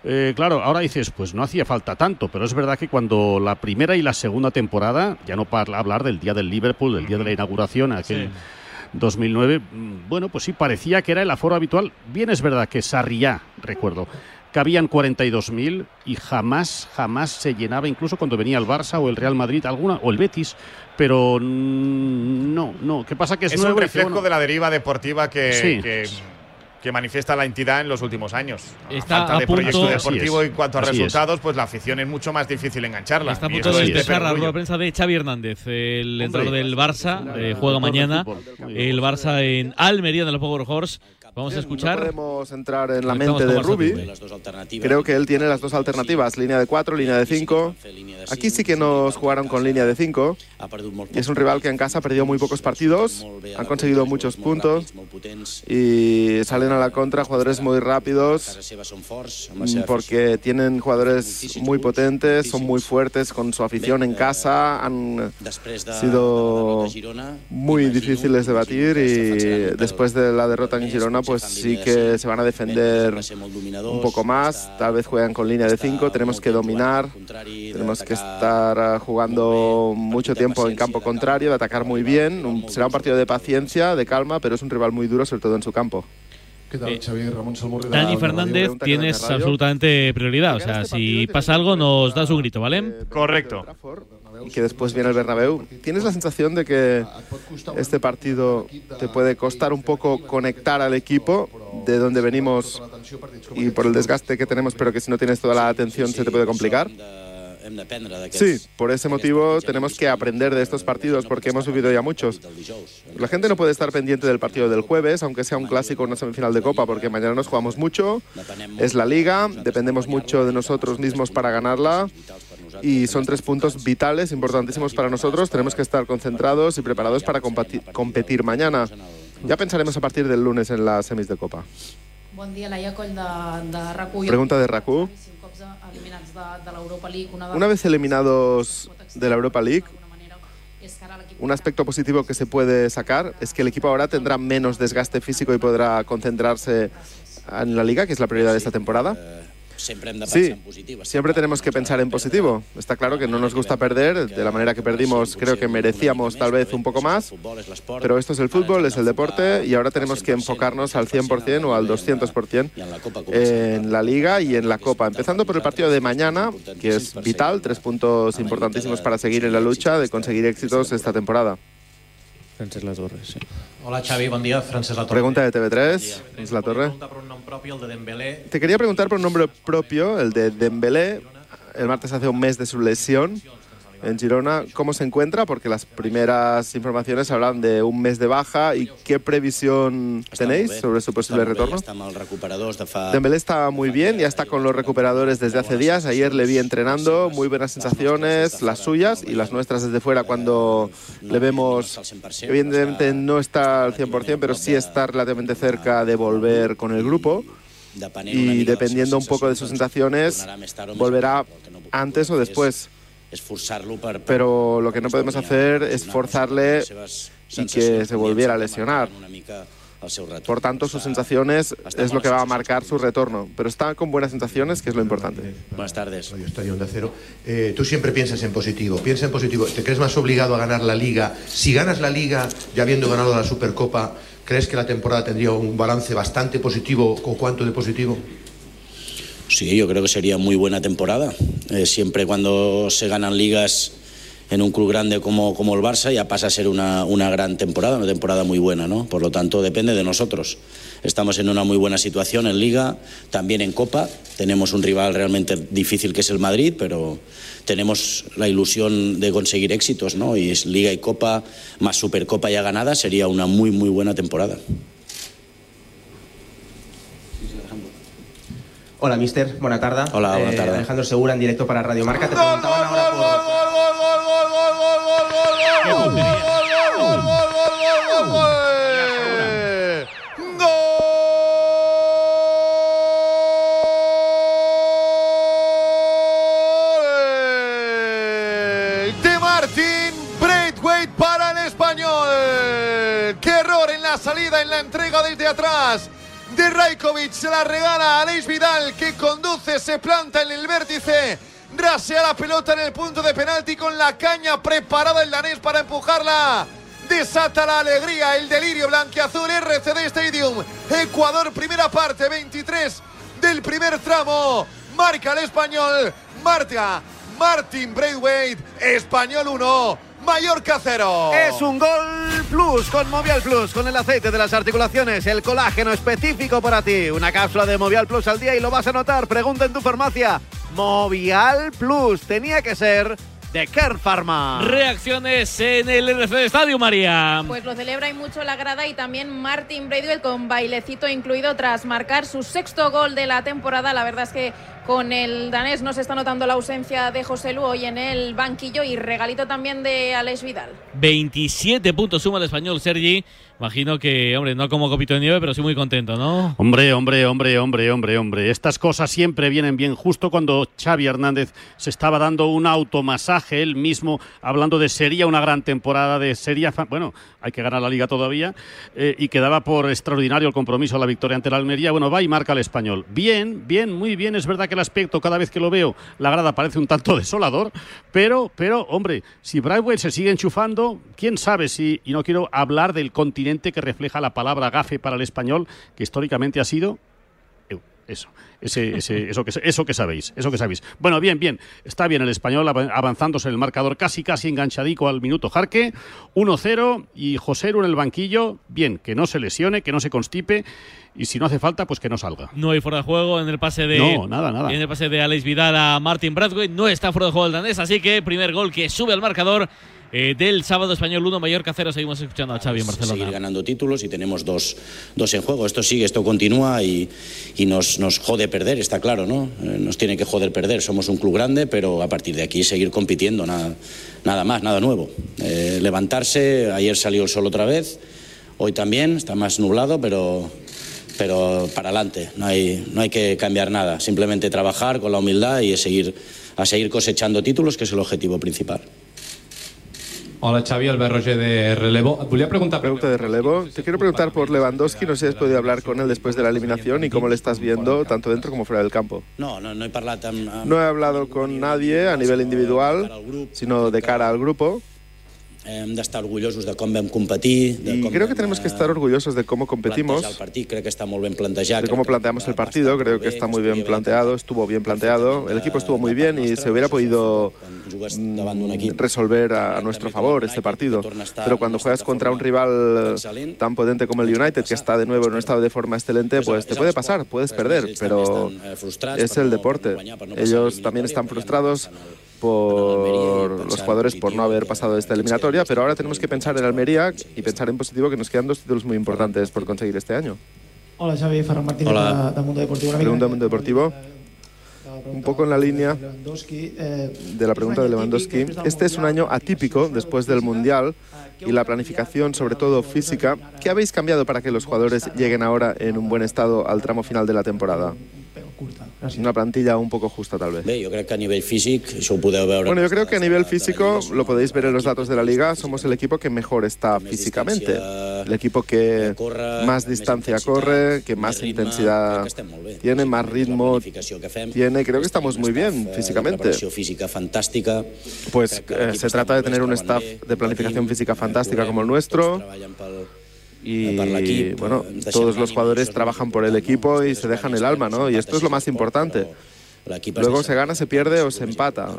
Eh, claro, ahora dices, pues no hacía falta tanto, pero es verdad que cuando la primera y la segunda temporada, ya no para hablar del día del Liverpool, del día de la inauguración, aquel 2009, mm, bueno, pues sí, parecía que era el aforo habitual. Bien es verdad que Sarriá, recuerdo, cabían 42.000 y jamás, jamás se llenaba, incluso cuando venía el Barça o el Real Madrid, alguna, o el Betis, pero no, no. ¿Qué pasa? Que es, es un reflejo de la deriva deportiva que, que, manifiesta la entidad en los últimos años. Está falta de proyecto deportivo en cuanto a resultados, pues la afición es mucho más difícil engancharla. Está a punto de empezar la rueda prensa de Xavi Hernández, el entrenador del Barça, eh, juega mañana. El Barça en Almería de los Power Horse Vamos a escuchar. No podemos entrar en la mente de Rubi. Creo que él tiene las dos alternativas, línea de 4, línea de 5. Aquí sí que nos jugaron con línea de 5. Y es un rival que en casa ha perdido muy pocos partidos, han conseguido muchos puntos y salen salen a la contra jugadores muy rápidos porque tienen jugadores muy potentes, son muy fuertes con su afición en casa, han sido muy difíciles de batir y después de la derrota en Girona pues sí que se van a defender un poco más, tal vez juegan con línea de 5, tenemos que dominar, tenemos que estar jugando mucho tiempo en campo contrario, de atacar muy bien, será un partido de paciencia, de calma, pero es un rival muy duro, sobre todo en su campo. ¿Qué tal, Xavier? Ramón Dani Fernández, tienes absolutamente prioridad. O sea, si pasa algo, nos das un grito, ¿vale? Correcto. Y que después viene el Bernabéu. ¿Tienes la sensación de que este partido te puede costar un poco conectar al equipo de donde venimos y por el desgaste que tenemos, pero que si no tienes toda la atención se te puede complicar? Sí, por ese motivo tenemos que aprender de estos partidos porque hemos vivido ya muchos. La gente no puede estar pendiente del partido del jueves, aunque sea un clásico o una semifinal de Copa, porque mañana nos jugamos mucho. Es la liga, dependemos mucho de nosotros mismos para ganarla y son tres puntos vitales, importantísimos para nosotros. Tenemos que estar concentrados y preparados para competir mañana. Ya pensaremos a partir del lunes en las semis de Copa. Pregunta de Raku. Una vez eliminados de la Europa League, un aspecto positivo que se puede sacar es que el equipo ahora tendrá menos desgaste físico y podrá concentrarse en la liga, que es la prioridad de esta temporada. Sí, siempre tenemos que pensar en positivo. Está claro que no nos gusta perder, de la manera que perdimos creo que merecíamos tal vez un poco más, pero esto es el fútbol, es el deporte y ahora tenemos que enfocarnos al 100% o al 200% en la liga y en la copa. Empezando por el partido de mañana, que es vital, tres puntos importantísimos para seguir en la lucha de conseguir éxitos esta temporada. Francesc La Torre, sí. Hola Xavi, buen día, Francesc La Torre. Pregunta de TV3, es La Torre. Te quería preguntar por un nombre propio, el de Dembélé. El martes hace un mes de su lesión en Girona. ¿Cómo se encuentra? Porque las primeras informaciones hablan de un mes de baja. ¿Y qué previsión tenéis sobre su posible retorno? Dembélé está muy bien, ya está con los recuperadores desde hace días. Ayer le vi entrenando, muy buenas sensaciones, las suyas y las nuestras desde fuera cuando le vemos. Evidentemente no está al 100%, pero sí está relativamente cerca de volver con el grupo y dependiendo un poco de sus sensaciones volverá antes o después pero lo que no podemos hacer es forzarle y que se volviera a lesionar. Por tanto, sus sensaciones es lo que va a marcar su retorno. Pero está con buenas sensaciones, que es lo importante. Buenas tardes. Estadio de Cero. Eh, tú siempre piensas en positivo. Piensa en positivo. ¿Te crees más obligado a ganar la Liga? Si ganas la Liga, ya habiendo ganado la Supercopa, ¿crees que la temporada tendría un balance bastante positivo o cuánto de positivo? Sí, yo creo que sería muy buena temporada. Eh, siempre cuando se ganan ligas en un club grande como, como el Barça ya pasa a ser una, una, gran temporada, una temporada muy buena, ¿no? Por lo tanto, depende de nosotros. Estamos en una muy buena situación en Liga, también en Copa. Tenemos un rival realmente difícil que es el Madrid, pero tenemos la ilusión de conseguir éxitos, ¿no? Y es Liga y Copa más Supercopa ya ganada sería una muy, muy buena temporada. Hola, mister. Buena tarde. Hola, buena tarde. Alejandro Segura en directo para Radio Marca. Te preguntaban ahora de Martín Braithwaite para el español. Qué error en la salida, en la entrega desde atrás de Rajkovic. Se la regala a Aleix Vidal que conduce, se planta en el vértice. Rasea la pelota en el punto de penalti con la caña preparada el danés para empujarla. Desata la alegría, el delirio blanqueazul RCD Stadium. Ecuador, primera parte, 23 del primer tramo. Marca el español. Marta Martin Braithwaite. Español 1. Mallorca cero. Es un gol plus con Movial Plus, con el aceite de las articulaciones, el colágeno específico para ti. Una cápsula de Movial Plus al día y lo vas a notar. Pregunta en tu farmacia. Movial Plus tenía que ser de Kern Pharma. Reacciones en el RFD Estadio, María. Pues lo celebra y mucho la grada y también Martin Braithwaite con bailecito incluido tras marcar su sexto gol de la temporada. La verdad es que con el danés no se está notando la ausencia de José Lu hoy en el banquillo y regalito también de Alex Vidal. 27 puntos suma el español Sergi Imagino que, hombre, no como copito de nieve, pero sí muy contento, ¿no? Hombre, hombre, hombre, hombre, hombre, hombre. Estas cosas siempre vienen bien justo cuando Xavi Hernández se estaba dando un automasaje él mismo, hablando de sería una gran temporada, de sería, bueno, hay que ganar la liga todavía, eh, y quedaba por extraordinario el compromiso a la victoria ante la Almería. Bueno, va y marca el español. Bien, bien, muy bien. Es verdad que el aspecto, cada vez que lo veo, la grada parece un tanto desolador, pero, pero, hombre, si Brightwell se sigue enchufando, quién sabe si, y no quiero hablar del continente que refleja la palabra gafe para el español, que históricamente ha sido eso, ese, ese, eso, que, eso que sabéis, eso que sabéis. Bueno, bien, bien, está bien el español avanzándose en el marcador, casi, casi enganchadico al minuto Jarque, 1-0 y José en el banquillo, bien, que no se lesione, que no se constipe y si no hace falta, pues que no salga. No hay fuera de juego en el pase de. No, nada, nada. En el pase de Alex Vidal a Martin Bradway. No está fuera de juego el danés, así que primer gol que sube al marcador eh, del sábado español 1, Mallorca 0. Seguimos escuchando a Xavi en Barcelona. Seguir ganando títulos y tenemos dos, dos en juego. Esto sigue, esto continúa y, y nos, nos, jode perder, está claro, ¿no? Eh, nos tiene que joder perder. Somos un club grande, pero a partir de aquí seguir compitiendo, nada, nada más, nada nuevo. Eh, levantarse, ayer salió el sol otra vez, hoy también, está más nublado, pero pero para adelante, no hay, no hay que cambiar nada, simplemente trabajar con la humildad y seguir, a seguir cosechando títulos, que es el objetivo principal. Hola Xavi, Albert Roger de Relevo. Volia preguntar... Pregunta de relevo. Te quiero preguntar por Lewandowski, no sé si has podido hablar con él después de la eliminación y cómo le estás viendo tanto dentro como fuera del campo. No, no, no he hablado amb... No he hablado con nadie a nivel individual, sino de cara al grupo. Hem d'estar orgullosos de com vam competir. De y com creo que tenemos que estar orgullosos de cómo competimos. El partit, crec que està molt ben plantejat. De cómo planteamos el partido, creo que está muy bien planteado, estuvo bien planteado. El equipo estuvo muy bien y se hubiera podido mm, resolver a, a nuestro favor este partido. Pero cuando juegas contra un rival tan potente como el United, que está de nuevo en un estado de forma excelente, pues te puede pasar, puedes perder, pero es el deporte. Ellos también están frustrados por los jugadores por no haber pasado esta eliminatoria, pero ahora tenemos que pensar en Almería y pensar en positivo que nos quedan dos títulos muy importantes por conseguir este año. Hola Xavi, Ferran Martínez Hola. de, de Mundo Deportivo. Una Pregunta del Mundo Deportivo. Un poco en la línea de la pregunta de Lewandowski. Este es un año atípico después del Mundial y la planificación, sobre todo física. ¿Qué habéis cambiado para que los jugadores lleguen ahora en un buen estado al tramo final de la temporada? Una plantilla un poco justa, tal vez. Bé, jo crec que a nivell físic, això ho podeu veure... Bueno, yo creo que a nivel físico, lo podéis ver en los datos de la liga, somos el equipo que mejor está físicamente. El equipo que más distancia corre, que más intensidad tiene, más ritmo tiene. Creo que estamos muy bien físicamente. Preparació física fantàstica. Pues eh, se trata de tener un staff de planificación física fantástica como el nuestro. Y bueno, todos los jugadores trabajan por el equipo y se dejan el alma, ¿no? Y esto es lo más importante. Luego se gana, se pierde o se empata.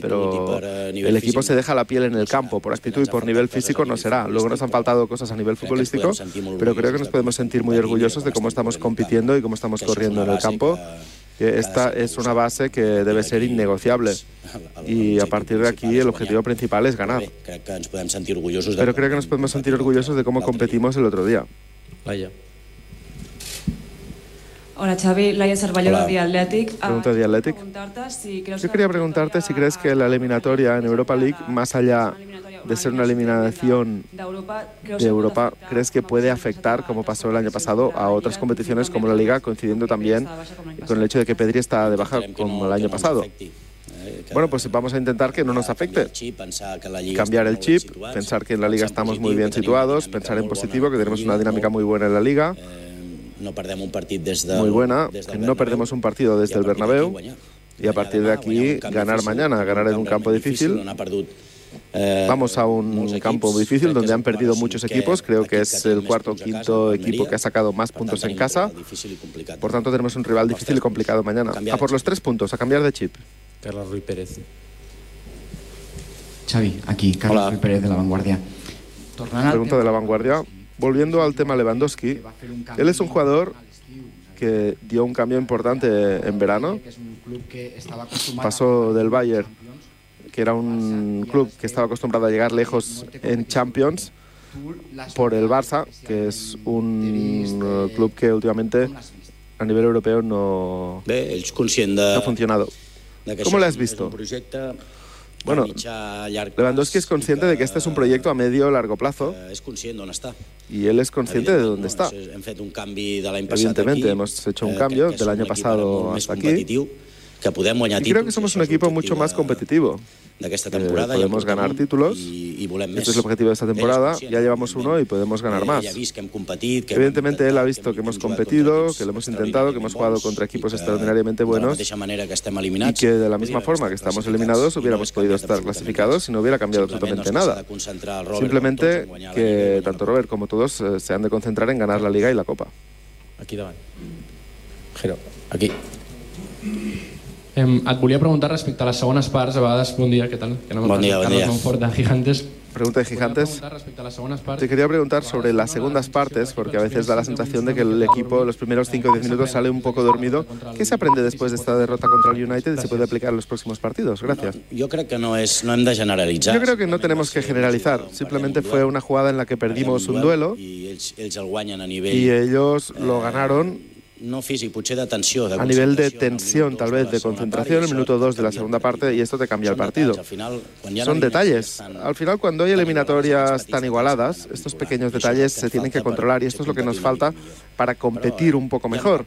Pero el equipo se deja la piel en el campo. Por actitud y por nivel físico no será. Luego nos han faltado cosas a nivel futbolístico, pero creo que nos podemos sentir muy orgullosos de cómo estamos compitiendo y cómo estamos corriendo en el campo. Que esta es una base que debe ser innegociable. Y a partir de aquí el objetivo principal es ganar. Crec que ens podem sentir orgullosos de... Pero creo que nos podemos sentir orgullosos de cómo competimos el otro día. Vaya. Hola Xavi, Laia Cervelló de The Athletic. Ah, Pregunta de The Athletic. Yo quería preguntarte si crees que la eliminatoria en Europa League, más allá de ser una eliminación de Europa, ¿crees que puede afectar, como pasó el año pasado, a otras competiciones como la Liga, coincidiendo también con el hecho de que Pedri está de baja como el año pasado? Bueno, pues vamos a intentar que no nos afecte. Cambiar el chip, pensar que en la Liga estamos muy bien situados, pensar en positivo, que tenemos una dinámica muy buena en la Liga, muy buena, que no perdemos un partido desde el Bernabéu y a partir de aquí ganar mañana, ganar en un campo difícil. Eh, Vamos a un campo difícil donde han perdido muchos equipos. Creo que es el cuarto o quinto equipo que ha sacado más puntos en casa. Por tanto, tenemos un rival difícil y complicado mañana. A por los tres puntos, a cambiar de chip. Carlos Ruiz Pérez. Xavi, aquí, Carlos Hola. Ruiz Pérez de La Vanguardia. Pregunta de la vanguardia. Volviendo al tema Lewandowski, él es un jugador que dio un cambio importante en verano. Pasó del Bayern, que era un club que estaba acostumbrado a llegar lejos en Champions, por el Barça, que es un eh, club que últimamente a nivel europeo no, no ha funcionado. ¿Cómo lo has visto? Bueno, Lewandowski es consciente de que este es un proyecto a medio largo plazo És conscient d'on està. y él es consciente de dónde está. Evidentemente, hemos hecho un eh, cambio del año pasado hasta aquí. Competitiu, que podem guanyar Y creo que títols, somos això un és equipo l'objectiu mucho más de- competitivo. d'aquesta Eh, temporada. podemos ganar un títulos. I, i volem més. Este es el objetivo de esta temporada. Ya llevamos uno y podemos ganar Eh, más. ell ha vist que hem competit, que Evidentemente, él ha visto que hemos competido, que lo hemos intentado, que hemos jugado contra equipos extraordinariamente de la buenos mateixa manera que estem y que de la misma forma que estamos eliminados hubiéramos podido estar clasificados y no hubiera cambiado absolutamente nada. Simplemente que tanto Robert como todos eh, se han de concentrar en ganar la Liga y la Copa. Aquí davant. Jero, aquí. Em, et volia preguntar respecte a les segones parts, a vegades, bon dia, què tal? Que no Bon dia, bon dia. Monfort, de Gigantes. Pregunta de Gigantes. Te quería preguntar sobre las segundas partes, porque a veces da la sensación de que el equipo los primeros 5 o 10 minutos sale un poco dormido. ¿Qué se aprende después de esta derrota contra el United y se puede aplicar en los próximos partidos? Gracias. Jo crec que no, és, no hem de generalitzar. Yo creo que no tenemos que generalizar. Simplemente fue una jugada en la que perdimos un duelo y ellos lo ganaron a nivel de tensión, tal vez de concentración, en el minuto 2 de la segunda parte y esto te cambia el partido. Son detalles. Al final, cuando hay eliminatorias tan igualadas, estos pequeños detalles se tienen que controlar y esto es lo que nos falta para competir un poco mejor.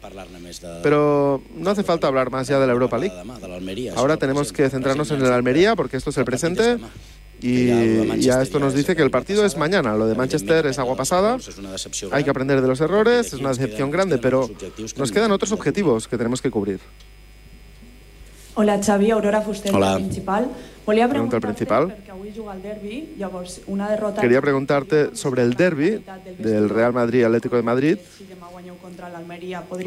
Pero no hace falta hablar más ya de la Europa League. Ahora tenemos que centrarnos en el Almería porque esto es el presente. Y ya esto nos dice que el partido es mañana. Lo de Manchester es agua pasada. Hay que aprender de los errores. Es una decepción grande, pero nos quedan otros objetivos que tenemos que cubrir. Hola, Xavi, Aurora Fuster, Hola. principal. Volia Pregunta al principal. Quería preguntarte sobre el derby del Real Madrid Atlético de Madrid.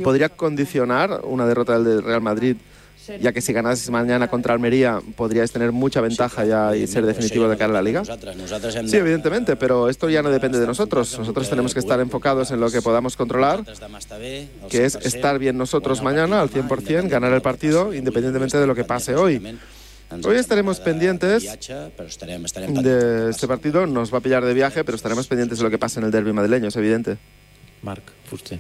¿Podría condicionar una derrota del Real Madrid? Ya que si ganáis mañana contra Almería podríais tener mucha ventaja ya y ser definitivo de cara a la liga. Sí, evidentemente, pero esto ya no depende de nosotros. Nosotros tenemos que estar enfocados en lo que podamos controlar, que es estar bien nosotros mañana al 100%, ganar el partido independientemente de lo que pase hoy. Hoy estaremos pendientes de este partido. Nos va a pillar de viaje, pero estaremos pendientes de lo que pase en el derby madrileño, es evidente. Marc Fuster.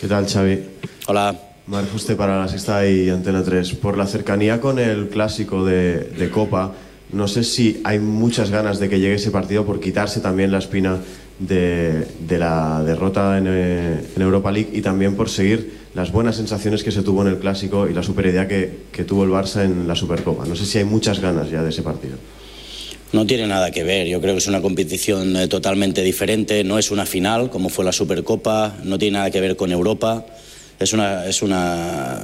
¿Qué tal, Xavi? Hola. Marc Fuster para la Sexta y Antena 3. Por la cercanía con el clásico de, Copa, no sé si hay muchas ganas de que llegue ese partido por quitarse también la espina de, la derrota en, eh, en Europa League y también por seguir las buenas sensaciones que se tuvo en el clásico y la superidad que, que tuvo el Barça en la Supercopa. No sé si hay muchas ganas ya de ese partido. No tiene nada que ver, yo creo que es una competición eh, totalmente diferente, no es una final como fue la Supercopa, no tiene nada que ver con Europa, es una, es una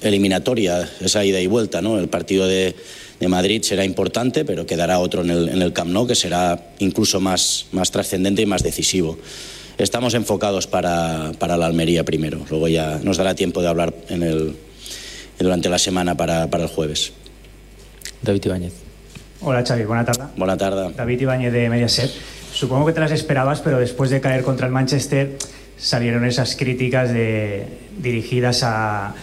eliminatoria, esa ida y vuelta, ¿no? El partido de, de Madrid será importante, pero quedará otro en el, en el Camp Nou que será incluso más, más trascendente y más decisivo. Estamos enfocados para, para la Almería primero, luego ya nos dará tiempo de hablar en el, durante la semana para, para el jueves. David Ibáñez. Hola Xavi, buena tarde. Buena tarde. David Ibáñez de Mediaset. Supongo que te las esperabas, pero después de caer contra el Manchester salieron esas críticas de- dirigidas a,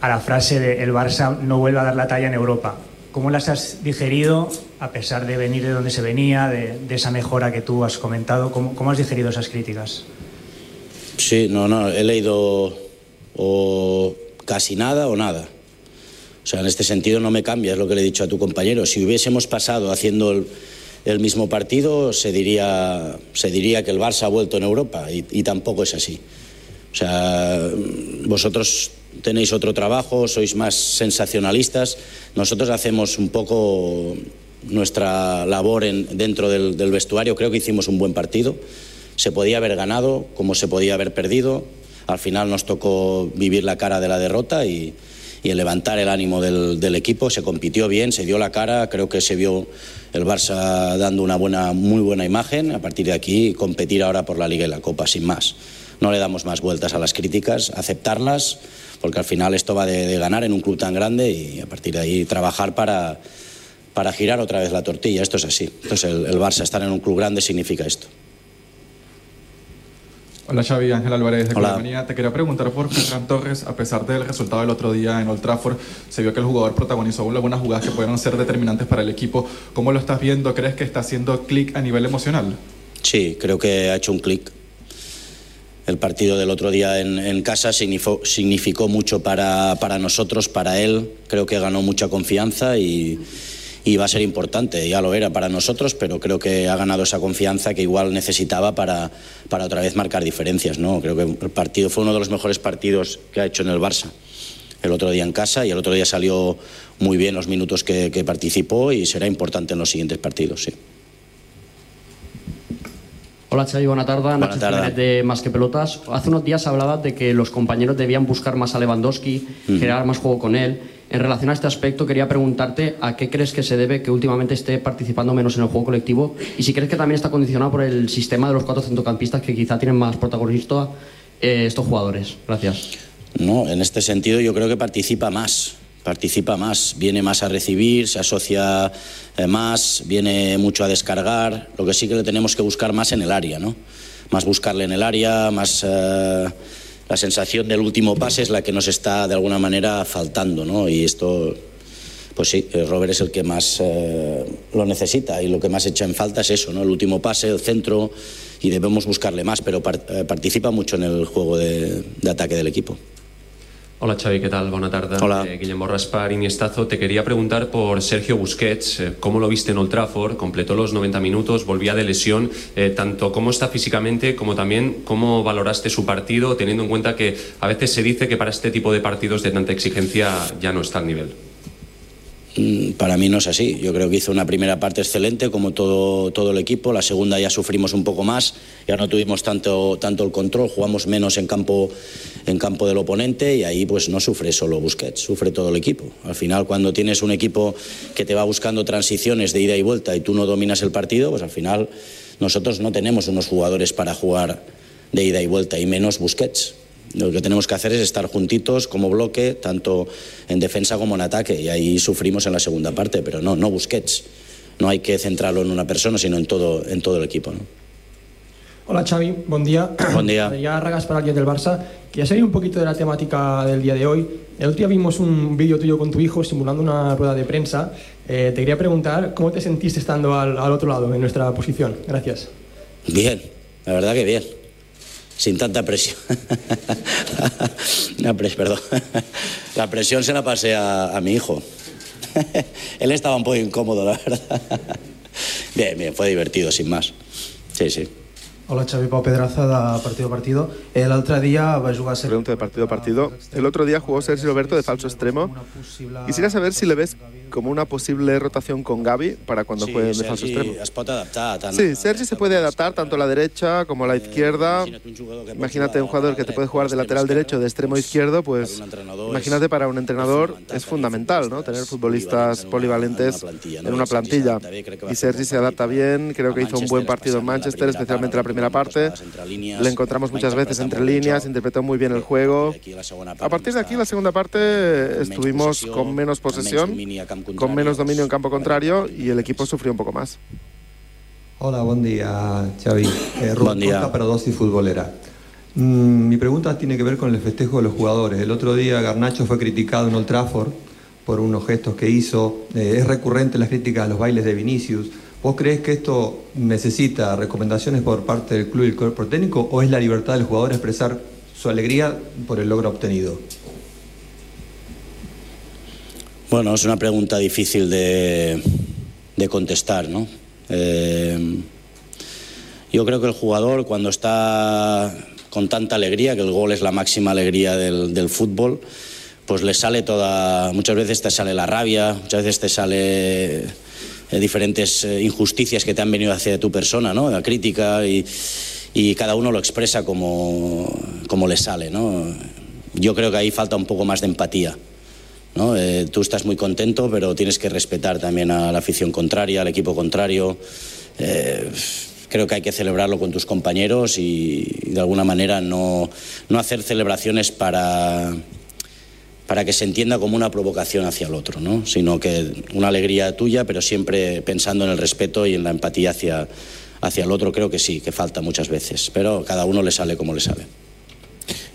a la frase de el Barça no vuelve a dar la talla en Europa. ¿Cómo las has digerido a pesar de venir de donde se venía, de, de esa mejora que tú has comentado? ¿Cómo, cómo has digerido esas críticas? Sí, no, no, he leído o casi nada o nada. O sea, en este sentido no me cambia, es lo que le he dicho a tu compañero. Si hubiésemos pasado haciendo el, el mismo partido, se diría, se diría que el Barça ha vuelto en Europa y, tampoco es así. O sea, vosotros tenéis otro trabajo, sois más sensacionalistas. Nosotros hacemos un poco nuestra labor en- dentro del, vestuario. Creo que hicimos un buen partido. Se podía haber ganado, como se podía haber perdido. Al final nos tocó vivir la cara de la derrota y, y levantar el ánimo del equipo. Se compitió bien, se dio la cara. Creo que se vio el Barça dando una buena, muy buena imagen. A partir de aquí, competir ahora por la Liga y la Copa, sin más. No le damos más vueltas a las críticas, aceptarlas, porque al final esto va de, ganar en un club tan grande y a partir de ahí trabajar para, para girar otra vez la tortilla. Esto es así. Entonces el, el Barça estar en un club grande significa esto. Hola Xavi, Ángel Álvarez de. Colombia. Te quería preguntar por Ferran Torres, a pesar del resultado del otro día en Old Trafford, se vio que el jugador protagonizó algunas jugadas que pudieron ser determinantes para el equipo. ¿Cómo lo estás viendo? ¿Crees que está haciendo clic a nivel emocional? Sí, creo que ha hecho un clic. El partido del otro día en, en casa significó, significó mucho para, para nosotros, para él. Creo que ganó mucha confianza y, y va a ser importante, ya lo era para nosotros, pero creo que ha ganado esa confianza que igual necesitaba para, para otra vez marcar diferencias. ¿no? Creo que el partido fue uno de los mejores partidos que ha hecho en el Barça. El otro día en casa y el otro día salió muy bien los minutos que, que participó y será importante en los siguientes partidos. Sí. Hola Xavi, buena tarde. Buena Nacho tarde. De Más que Pelotas. Hace unos días hablabas de que los compañeros debían buscar más a Lewandowski, Ujú. generar más juego con él. En relación a este aspecto, quería preguntarte a qué crees que se debe que últimamente esté participando menos en el juego colectivo y si crees que también está condicionado por el sistema de los cuatro centrocampistas que quizá tienen más protagonismo eh, estos jugadores. Gracias. No, en este sentido yo creo que participa más, participa más, viene más a recibir, se asocia eh, más, viene mucho a descargar. Lo que sí que le tenemos que buscar más en el área, ¿no? Más buscarle en el área, más eh, la sensación del último pase es la que nos está de alguna manera faltando, ¿no? Y esto, pues sí, eh, Robert es el que más lo necesita y lo que más echa en falta es eso, ¿no? El último pase, el centro y debemos buscarle más, pero par- participa mucho en el juego de ataque del equipo. Hola Xavi, ¿qué tal? Buena tarde. Hola. Eh, Guillermo Raspar, Iniestazo. Te quería preguntar por Sergio Busquets. eh, ¿Cómo lo viste en Old Trafford? Completó los 90 minutos, volvía de lesión. eh, tanto cómo está físicamente como también cómo valoraste su partido, teniendo en cuenta que a veces se dice que para este tipo de partidos de tanta exigencia ya no está al nivel. Para mí no es así. Yo creo que hizo una primera parte excelente, como todo, todo el equipo. La segunda ya sufrimos un poco más, ya no tuvimos tanto, tanto el control, jugamos menos en campo, en campo del oponente y ahí pues no sufre solo Busquets, sufre todo el equipo. Al final, cuando tienes un equipo que te va buscando transiciones de ida y vuelta y tú no dominas el partido, pues al final nosotros no tenemos unos jugadores para jugar de ida y vuelta y menos Busquets. Lo que tenemos que hacer es estar juntitos como bloque, tanto en defensa como en ataque, y ahí sufrimos en la segunda parte, pero no, no Busquets. No hay que centrarlo en una persona, sino en todo, en todo el equipo. ¿no? Hola Xavi, buen día. Buen día. Adrián Ragas para alguien del Barça. Quería salir un poquito de la temática del día de hoy. El otro día vimos un vídeo tuyo con tu hijo simulando una rueda de prensa. Eh, te quería preguntar cómo te sentiste estando al, al otro lado, en nuestra posición. Gracias. Bien, la verdad que bien. Sin tanta presión. La perdón. La presión se la pasé a mi hijo. Él estaba un poco incómodo, la verdad. Bien, bien, fue divertido, sin más. Sí, sí. Hola Xavi Pau Pedraza de Partido a Partido. Eh, L'altre dia va jugar... Ser... Pregunta de partido a partido. El otro día jugó Sergio Roberto de falso extremo. Quisiera saber si le ves como una posible rotación con Gaby para cuando Sí, juegue de falso extremo. es pot adaptar tant Sí, Sergi se puede adaptar tanto a la derecha como a la izquierda. Imagínate un jugador que te puede jugar de lateral derecho, de extremo izquierdo, pues imagínate para un entrenador es fundamental, ¿no? Tener futbolistas polivalentes en una plantilla. Y Sergi se adapta bien, creo que hizo un buen partido en Manchester, especialmente la primera parte. Le encontramos muchas veces entre líneas, interpretó muy bien el juego. A partir de aquí, la segunda parte, estuvimos con menos posesión, con menos dominio en campo contrario y el equipo sufrió un poco más. Hola, buen día, Xavi. Eh, Rubén Buen día. Para Dosti Futbolera. Mm, mi pregunta tiene que ver con el festejo de los jugadores. El otro día Garnacho fue criticado en Old Trafford por unos gestos que hizo. Eh, es recurrente las críticas a los bailes de Vinicius. ¿Vos crees que esto necesita recomendaciones por parte del club y el cuerpo técnico o es la libertad del jugador expresar su alegría por el logro obtenido? Bueno, es una pregunta difícil de, de contestar, ¿no? Eh, yo creo que el jugador cuando está con tanta alegría, que el gol es la máxima alegría del, del fútbol, pues le sale toda, muchas veces te sale la rabia, muchas veces te sale eh, diferentes eh, injusticias que te han venido hacia tu persona, ¿no? La crítica y, y cada uno lo expresa como, como le sale, ¿no? Yo creo que ahí falta un poco más de empatía. ¿no? Eh, tú estás muy contento, pero tienes que respetar también a la afición contraria, al equipo contrario. Eh, creo que hay que celebrarlo con tus compañeros y, y de alguna manera no, no hacer celebraciones para, para que se entienda como una provocación hacia el otro, ¿no? sino que una alegría tuya, pero siempre pensando en el respeto y en la empatía hacia, hacia el otro. Creo que sí, que falta muchas veces, pero cada uno le sale como le sale.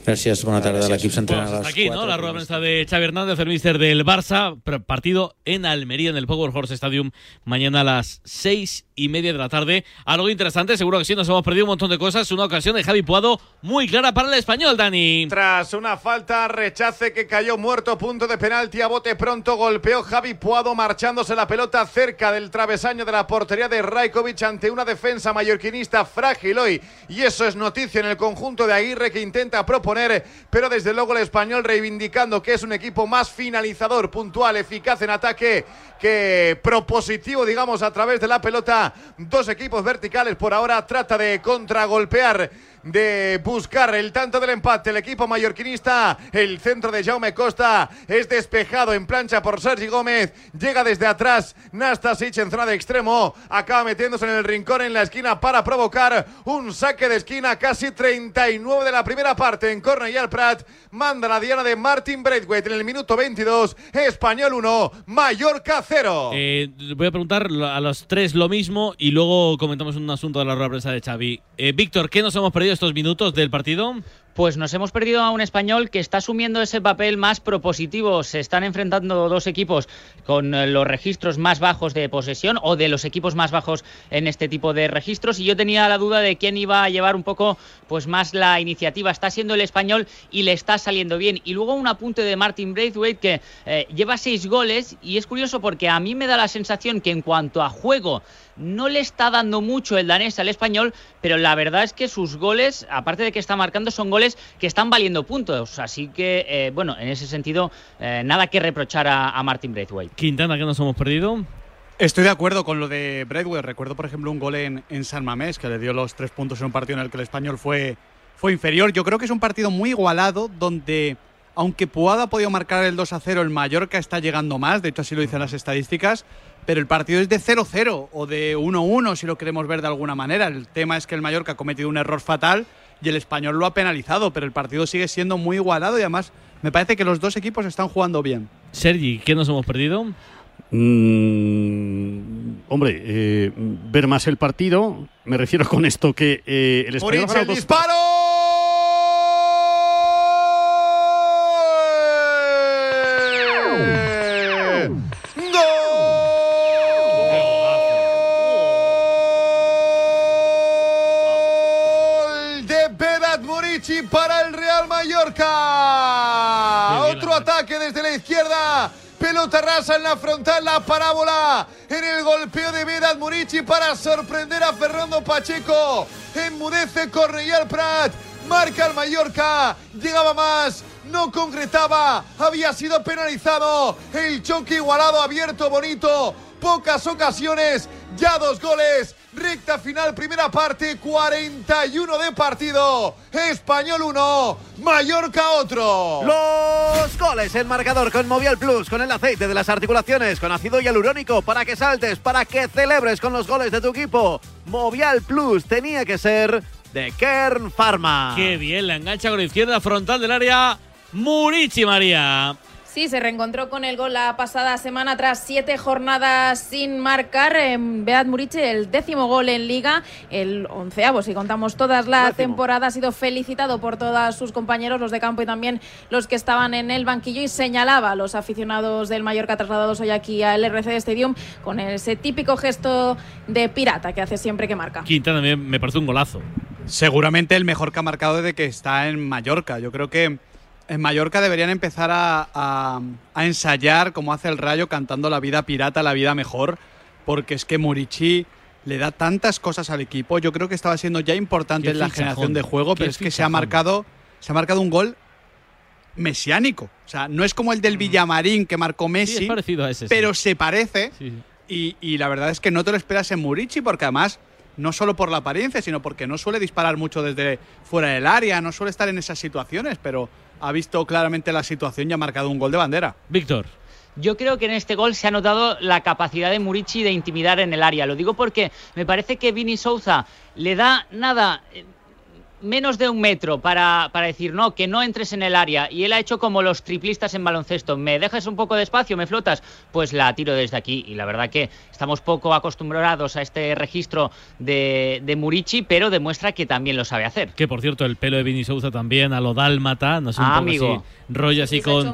Gràcies, bona tarda. L'equip s'entrena a Pues hasta aquí, 4. ¿no? La rueda de prensa de Xavi Hernández, el míster del Barça, partido en Almería, en el Power Horse Stadium, mañana a las seis y media de la tarde. Algo interesante, seguro que sí, nos hemos perdido un montón de cosas. Una ocasión de Javi Puado muy clara para el español, Dani. Tras una falta, rechace que cayó muerto, punto de penalti a bote pronto, golpeó Javi Puado marchándose la pelota cerca del travesaño de la portería de Rajkovic ante una defensa mallorquinista frágil hoy. Y eso es noticia en el conjunto de Aguirre que intenta proponer, pero desde luego el español reivindicando que es un equipo más finalizador, puntual, eficaz en ataque que propositivo, digamos, a través de la pelota. Dos equipos verticales por ahora trata de contragolpear de buscar el tanto del empate. El equipo mallorquinista, el centro de Jaume Costa es despejado en plancha por Sergi Gómez. Llega desde atrás Nastasic en zona de extremo. Acaba metiéndose en el rincón en la esquina para provocar un saque de esquina casi 39 de la primera parte en Cornellà Prat. Manda la diana de Martin Braithwaite en el minuto 22. Español 1, Mallorca 0. Eh, voy a preguntar a los tres lo mismo y luego comentamos un asunto de la rueda de prensa de Xavi. Eh, Víctor, ¿qué nos hemos perdido estos minutos del partido? Pues nos hemos perdido a un español que está asumiendo ese papel más propositivo. Se están enfrentando dos equipos con eh, los registros más bajos de posesión o de los equipos más bajos en este tipo de registros. Y yo tenía la duda de quién iba a llevar un poco pues más la iniciativa. Está siendo el español y le está saliendo bien. Y luego un apunte de Martin Braithwaite que eh, lleva seis goles y es curioso porque a mí me da la sensación que en cuanto a juego no le está dando mucho el danés al español, pero la verdad es que sus goles, aparte de que está marcando, son goles que están valiendo puntos. Así que, eh, bueno, en ese sentido, eh, nada que reprochar a, a Martin Braithwaite. Quintana, ¿qué nos hemos perdido? Estoy de acuerdo con lo de Braithwaite. Recuerdo, por ejemplo, un gol en, en San Mamés que le dio los tres puntos en un partido en el que el español fue, fue inferior. Yo creo que es un partido muy igualado donde, aunque Puada ha podido marcar el 2 a 0, el Mallorca está llegando más. De hecho, así lo dicen las estadísticas. Pero el partido es de 0-0 o de 1-1, si lo queremos ver de alguna manera. El tema es que el Mallorca ha cometido un error fatal y el español lo ha penalizado, pero el partido sigue siendo muy igualado y además me parece que los dos equipos están jugando bien. Sergi, ¿qué nos hemos perdido? Mm, hombre, eh, ver más el partido. Me refiero con esto que eh, el español. ganado el disparo. Desde la izquierda. Pelota rasa en la frontal, la parábola en el golpeo de Vedat Murici para sorprender a Fernando Pacheco. Enmudece Cornellà Prat. Marca el Mallorca. Llegaba más. No concretaba. Había sido penalizado. El choque igualado, abierto, bonito. Pocas ocasiones. Ya dos goles. Recta final, primera parte, 41 de partido. Español 1, Mallorca otro. Los goles en marcador con Movial Plus, con el aceite de las articulaciones, con ácido hialurónico, para que saltes, para que celebres con los goles de tu equipo. Movial Plus tenía que ser de Kern Pharma. Qué bien, la engancha con la izquierda frontal del área. Murici María. Sí, se reencontró con el gol la pasada semana tras siete jornadas sin marcar. En Beat Muriche, el décimo gol en Liga, el onceavo, si contamos todas la temporada. Ha sido felicitado por todos sus compañeros, los de campo y también los que estaban en el banquillo. Y señalaba a los aficionados del Mallorca trasladados hoy aquí al RC Stadium con ese típico gesto de pirata que hace siempre que marca. Quintana me, me parece un golazo. Seguramente el mejor que ha marcado desde que está en Mallorca. Yo creo que en Mallorca deberían empezar a, a- a ensayar como hace el Rayo cantando la vida pirata, la vida mejor, porque es que Murici le da tantas cosas al equipo. Yo creo que estaba siendo ya importante en la fichajón, generación de juego, pero es que se ha marcado, se ha marcado un gol mesiánico. O sea, no es como el del Villamarín que marcó Messi, es parecido a ese, sí. pero se parece. Sí. Y, y la verdad es que no te lo esperas en Murici porque además no solo por la apariencia, sino porque no suele disparar mucho desde fuera del área, no suele estar en esas situaciones, pero ha visto claramente la situación y ha marcado un gol de bandera. Víctor. Yo creo que en este gol se ha notado la capacidad de Murici de intimidar en el área. Lo digo porque me parece que Vini Souza le da nada. Menos de un metro para, para, decir no, que no entres en el área. Y él ha hecho como los triplistas en baloncesto. ¿Me dejas un poco de espacio? ¿Me flotas? Pues la tiro desde aquí. Y la verdad que estamos poco acostumbrados a este registro de, de Murici, pero demuestra que también lo sabe hacer. Que por cierto, el pelo de Vini Souza también a lo dálmata, no sé, un Ah, poco amigo. así, rollo así con,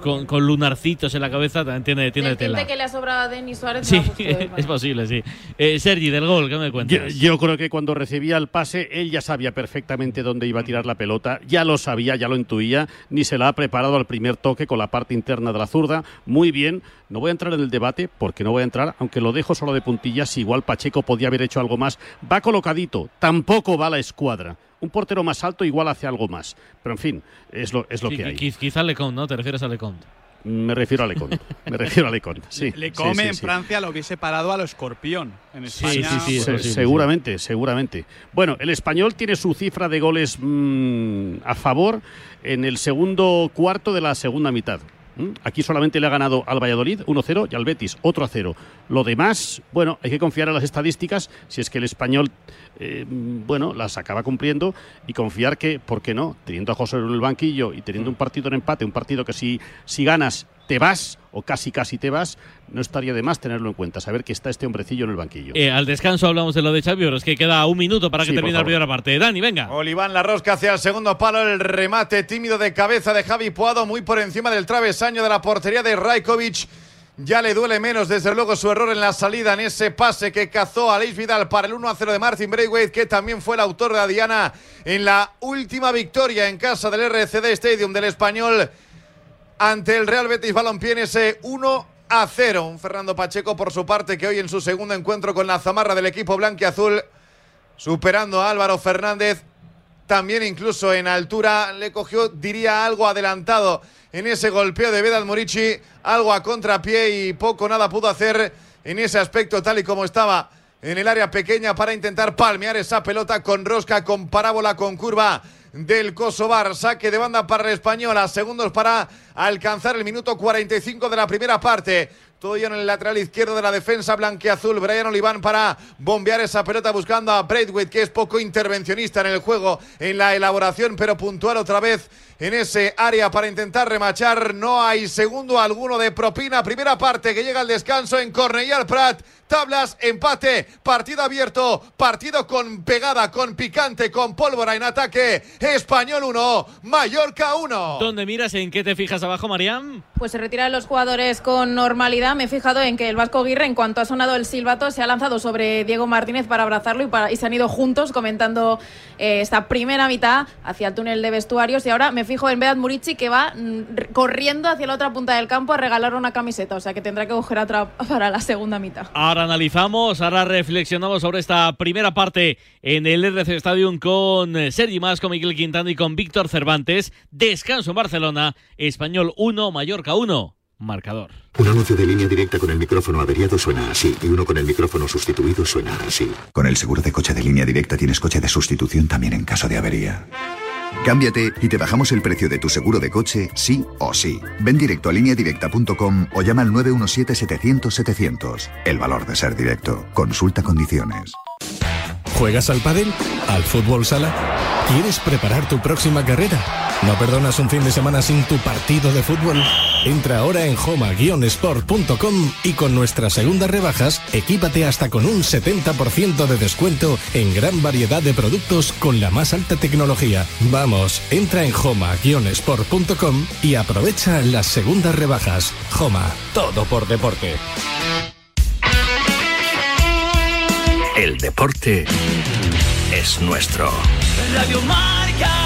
con, con lunarcitos en la cabeza, también tiene, tiene Del tela. que le ha sobrado a Denis Suárez. Sí, es posible, sí. Eh, Sergi, del gol, ¿qué me Yo, cuentas? yo creo que cuando recibía el pase, él ya sabía perfectamente dónde iba a tirar la pelota, ya lo sabía, ya lo intuía, ni se la ha preparado al primer toque con la parte interna de la zurda. Muy bien, no voy a entrar en el debate, porque no voy a entrar, aunque lo dejo solo de puntillas, igual Pacheco podía haber hecho algo más. Va colocadito, tampoco va la escuadra. Un portero más alto igual hace algo más. Pero en fin, es lo, es lo Sí, que hay. qui- Quizá Lecon, ¿no? Te refieres a Lecon. Me refiero a Lecon. Me refiero a Lecon. Sí, Le sí, come sí, en sí. Francia lo hubiese parado a lo escorpión. En Sí, España. sí, sí, pues, posible, seguramente, seguramente. Bueno, el español tiene su cifra de goles mm, a favor en el segundo cuarto de la segunda mitad. ¿Mm? Aquí solamente le ha ganado al Valladolid 1-0 y al Betis otro 0. Lo demás, bueno, hay que confiar en las estadísticas si es que el español, eh, bueno, las acaba cumpliendo y confiar que, ¿por qué no? Teniendo a José en el banquillo y teniendo un partido en empate, un partido que si, si ganas te vas o casi casi te vas, no estaría de más tenerlo en cuenta, saber que está este hombrecillo en el banquillo. Eh, al descanso hablamos de lo de Xavi, pero es que queda un minuto para que Sí, termine la primera parte. Dani, venga. Oliván la rosca hacia el segundo palo, el remate tímido de cabeza de Javi Puado, muy por encima del travesaño de la portería de Rajkovic. Ya le duele menos, desde luego, su error en la salida, en ese pase que cazó a Leis Vidal para el 1-0 de Martin Braithwaite, que también fue el autor de la Diana en la última victoria en casa del RCD Stadium del Español ante el Real Betis Balompié en ese 1 a 0. Un Fernando Pacheco, por su parte, que hoy en su segundo encuentro con la zamarra del equipo blanquiazul, superando a Álvaro Fernández, también incluso en altura, le cogió, diría, algo adelantado en ese golpeo de Vedal Morici, algo a contrapié y poco nada pudo hacer en ese aspecto tal y como estaba en el área pequeña para intentar palmear esa pelota con rosca, con parábola, con curva del Kosovar. Saque de banda para el español, a segundos para alcanzar el minuto 45 de la primera parte. Todo ya en el lateral izquierdo de la defensa blanqueazul. Brian Oliván para bombear esa pelota buscando a Braithwaite, que es poco intervencionista en el juego, en la elaboración, pero puntual otra vez en ese área para intentar remachar. No hay segundo alguno de propina. Primera parte que llega al descanso en Cornellà al Prat. Tablas, empate, partido abierto, partido con pegada, con picante, con pólvora en ataque. Español 1, Mallorca 1. ¿Dónde miras? ¿En qué te fijas abajo, Mariam? Pues se retiran los jugadores con normalidad. Me he fijado en que el Vasco Aguirre, en cuanto ha sonado el silbato, se ha lanzado sobre Diego Martínez para abrazarlo y, para- y se han ido juntos comentando eh, esta primera mitad hacia el túnel de vestuarios. Y ahora me fijo en Beat Murici que va mm, corriendo hacia la otra punta del campo a regalar una camiseta. O sea que tendrá que coger otra para la segunda mitad. Ahora analizamos, ahora reflexionamos sobre esta primera parte en el RC Stadium con eh, Sergi Mas, con Miguel Quintana y con Víctor Cervantes. Descanso en Barcelona, Español 1, Mallorca 1. Marcador. Un anuncio de línea directa con el micrófono averiado suena así y uno con el micrófono sustituido suena así. Con el seguro de coche de línea directa tienes coche de sustitución también en caso de avería. Cámbiate y te bajamos el precio de tu seguro de coche, sí o sí. Ven directo a lineadirecta.com o llama al 917-700-700. El valor de ser directo. Consulta condiciones. ¿Juegas al pádel? ¿Al fútbol sala? ¿Quieres preparar tu próxima carrera? ¿No perdonas un fin de semana sin tu partido de fútbol? Entra ahora en homa-sport.com y con nuestras segundas rebajas, equípate hasta con un 70% de descuento en gran variedad de productos con la más alta tecnología. Vamos, entra en homa-sport.com y aprovecha las segundas rebajas. Homa, todo por deporte. El deporte es nuestro. Radio Marca.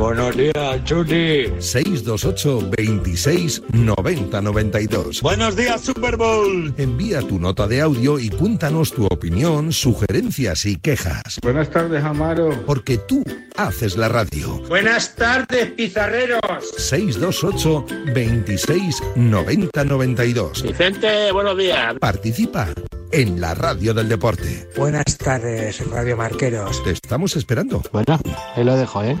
Buenos días, Chuli. 628 26 90 92. Buenos días, Super Bowl. Envía tu nota de audio y cuéntanos tu opinión, sugerencias y quejas. Buenas tardes, Amaro. Porque tú haces la radio. Buenas tardes, pizarreros. 628 26 90 92. Vicente, buenos días. Participa en la radio del deporte. Buenas tardes, Radio Marqueros. Te estamos esperando. Bueno, ahí lo dejo, ¿eh?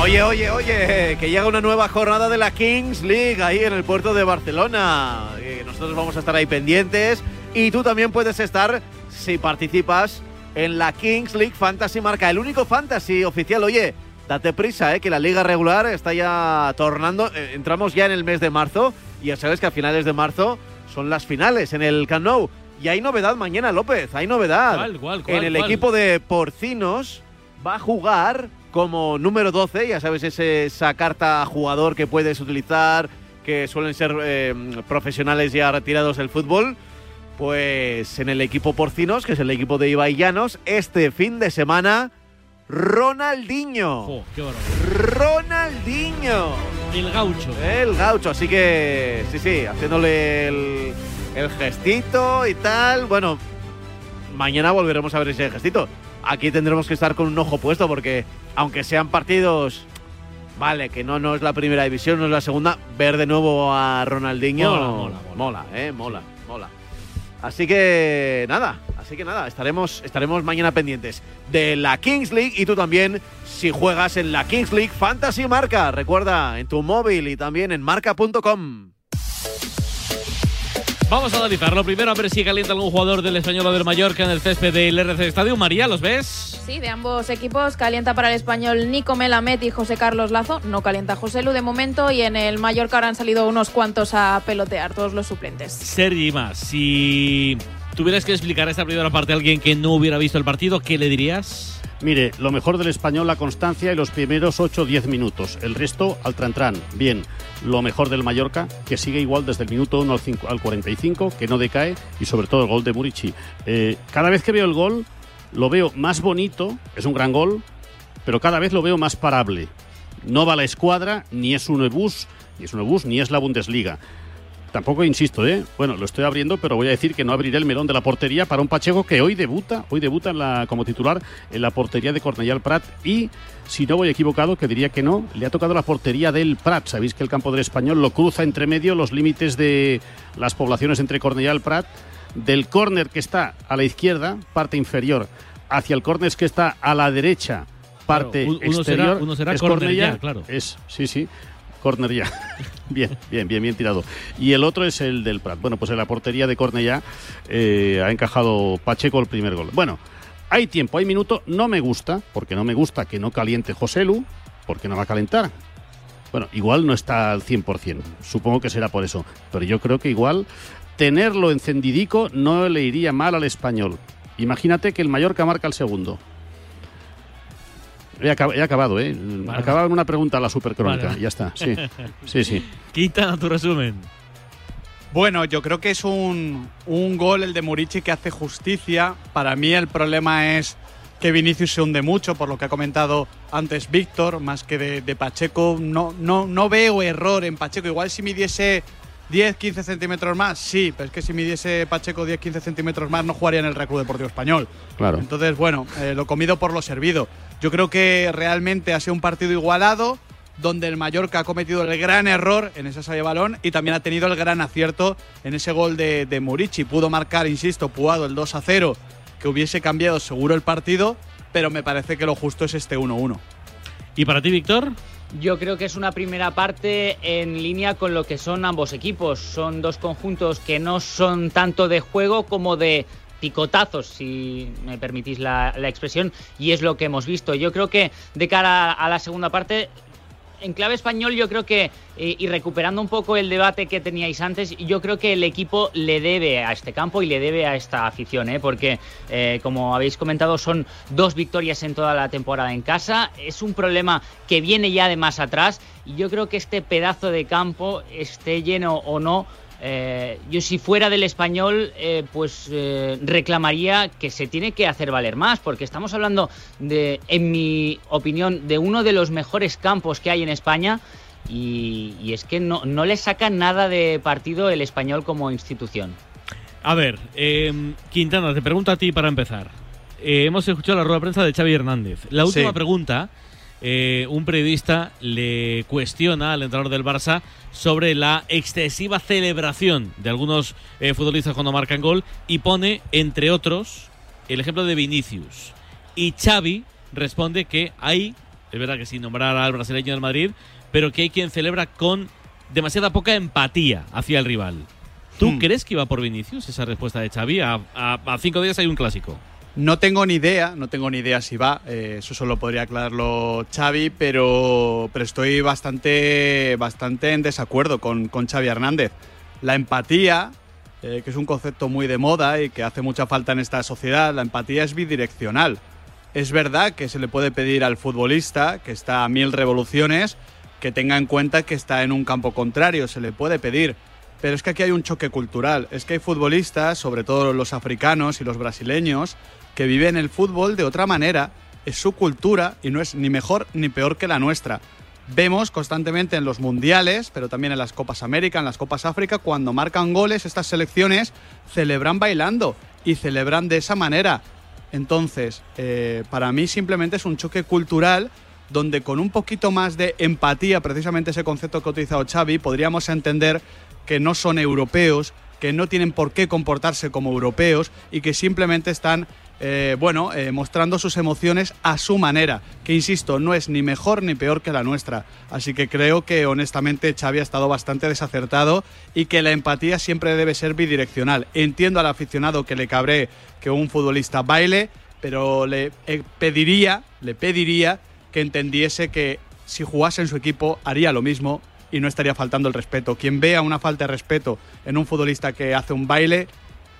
Oye, oye, oye, que llega una nueva jornada de la Kings League ahí en el puerto de Barcelona. Eh, nosotros vamos a estar ahí pendientes y tú también puedes estar si participas en la Kings League Fantasy Marca, el único fantasy oficial. Oye, date prisa, eh, que la liga regular está ya tornando. Eh, entramos ya en el mes de marzo y ya sabes que a finales de marzo son las finales en el Camp Nou. Y hay novedad mañana, López, hay novedad. ¿Cuál, cuál, cuál, en el equipo de Porcinos va a jugar como número 12, ya sabes, ese- esa carta jugador que puedes utilizar, que suelen ser eh, profesionales ya retirados del fútbol. Pues en el equipo Porcinos, que es el equipo de Ibai Llanos, este fin de semana, Ronaldinho. Jo, qué. Ronaldinho. El gaucho. El gaucho, así que sí, sí, haciéndole el, el gestito y tal. Bueno, mañana volveremos a ver ese gestito. Aquí tendremos que estar con un ojo puesto porque aunque sean partidos, vale, que no, no es la primera división, no es la segunda, ver de nuevo a Ronaldinho Mola, mola, mola, eh, mola, mola. Así que nada, así que nada, estaremos, estaremos mañana pendientes de la Kings League y tú también si juegas en la Kings League Fantasy Marca. Recuerda, en tu móvil y también en marca.com. Vamos a analizarlo primero a ver si calienta algún jugador del español o del Mallorca en el césped del RC Stadium. María, ¿los ves? Sí, de ambos equipos calienta para el español Nico Melamed y José Carlos Lazo. No calienta José Lu de momento y en el Mallorca ahora han salido unos cuantos a pelotear, todos los suplentes. Sergi más, si tuvieras que explicar esta primera parte a alguien que no hubiera visto el partido, ¿qué le dirías? Mire, lo mejor del español, la constancia y los primeros 8 o 10 minutos. El resto al trantrán. Bien, lo mejor del Mallorca, que sigue igual desde el minuto 1 al, 5 al 45, que no decae, y sobre todo el gol de Murici. Eh, cada vez que veo el gol, lo veo más bonito, es un gran gol, pero cada vez lo veo más parable. No va la escuadra, ni es un bus, ni es un bus, ni es la Bundesliga. Tampoco insisto, ¿eh? Bueno, lo estoy abriendo, pero voy a decir que no abriré el melón de la portería para un Pacheco que hoy debuta, hoy debuta en la, como titular en la portería de Cornellà Prat y, si no voy equivocado, que diría que no, le ha tocado la portería del Prat. Sabéis que el campo del Español lo cruza entre medio los límites de las poblaciones entre Cornellà Prat, del córner que está a la izquierda, parte inferior, hacia el córner que está a la derecha, parte Claro, uno será- exterior. uno será es claro. Es, sí, sí. Corner ya. bien, bien, bien, bien tirado. Y el otro es el del Prat. Bueno, pues en la portería de Cornellá eh, ha encajado Pacheco el primer gol. Bueno, hay tiempo, hay minuto. No me gusta, porque no me gusta que no caliente José Lu, porque no va a calentar. Bueno, igual no está al 100%. Supongo que será por eso. Pero yo creo que igual tenerlo encendidico no le iría mal al español. Imagínate que el Mallorca marca el segundo. He, acab- he acabado, ¿eh? Vale. Acababa en una pregunta a la supercrónica. Vale. Ya está, sí. Sí, sí. Quita tu resumen. Bueno, yo creo que es un, un gol el de Murici que hace justicia. Para mí el problema es que Vinicius se hunde mucho, por lo que ha comentado antes Víctor, más que de, de Pacheco. No, no, no veo error en Pacheco. Igual si midiese 10, 15 centímetros más, sí, pero es que si midiese Pacheco 10, 15 centímetros más no jugaría en el Real Club Deportivo Español. Claro. Entonces, bueno, eh, lo comido por lo servido. Yo creo que realmente ha sido un partido igualado. donde el Mallorca ha cometido el gran error en esa salida de balón y también ha tenido el gran acierto en ese gol de, de Murici. Pudo marcar, insisto, Puado el 2 a 0, que hubiese cambiado seguro el partido, pero me parece que lo justo es este 1-1. ¿Y para ti, Víctor? Yo creo que es una primera parte en línea con lo que son ambos equipos. Son dos conjuntos que no son tanto de juego como de picotazos, si me permitís la, expresión, y es lo que hemos visto. Yo creo que de cara a la segunda parte en clave español yo creo que, eh, y recuperando un poco el debate que teníais antes, yo creo que el equipo le debe a este campo y le debe a esta afición, ¿eh? porque eh, como habéis comentado son dos victorias en toda la temporada en casa, es un problema que viene ya de más atrás y yo creo que este pedazo de campo, esté lleno o no, eh, yo si fuera del español, eh, pues eh, reclamaría que se tiene que hacer valer más, porque estamos hablando de, en mi opinión, de uno de los mejores campos que hay en España. Y, y es que no, no le saca nada de partido el español como institución. A ver, eh, Quintana, te pregunto a ti para empezar. Eh, hemos escuchado la rueda de prensa de Xavi Hernández. La última Sí. pregunta, eh, un periodista le cuestiona al entrenador del Barça sobre la excesiva celebración de algunos eh, futbolistas cuando marcan gol y pone, entre otros, el ejemplo de Vinicius. Y Xavi responde que hay, es verdad que sin nombrar al brasileño del Madrid, pero que hay quien celebra con demasiada poca empatía hacia el rival. ¿Tú Hmm. crees que iba por Vinicius esa respuesta de Xavi? A, a- a cinco días hay un clásico. No tengo ni idea, no tengo ni idea si va, eh, eso solo podría aclararlo Xavi, pero, pero estoy bastante, bastante en desacuerdo con, con Xavi Hernández. La empatía, eh, que es un concepto muy de moda y que hace mucha falta en esta sociedad, la empatía es bidireccional. Es verdad que se le puede pedir al futbolista, que está a mil revoluciones, que tenga en cuenta que está en un campo contrario, se le puede pedir. Pero es que aquí hay un choque cultural. Es que hay futbolistas, sobre todo los africanos y los brasileños, que viven el fútbol de otra manera. Es su cultura y no es ni mejor ni peor que la nuestra. Vemos constantemente en los mundiales, pero también en las Copas América, en las Copas África, cuando marcan goles, estas selecciones celebran bailando y celebran de esa manera. Entonces, eh, para mí simplemente es un choque cultural donde con un poquito más de empatía, precisamente ese concepto que ha utilizado Xavi, podríamos entender que no son europeos, que no tienen por qué comportarse como europeos y que simplemente están, eh, bueno, eh, mostrando sus emociones a su manera, que insisto, no es ni mejor ni peor que la nuestra. Así que creo que honestamente Xavi ha estado bastante desacertado y que la empatía siempre debe ser bidireccional. Entiendo al aficionado que le cabré que un futbolista baile, pero le eh, pediría, le pediría que entendiese que si jugase en su equipo haría lo mismo y no estaría faltando el respeto. Quien vea una falta de respeto en un futbolista que hace un baile,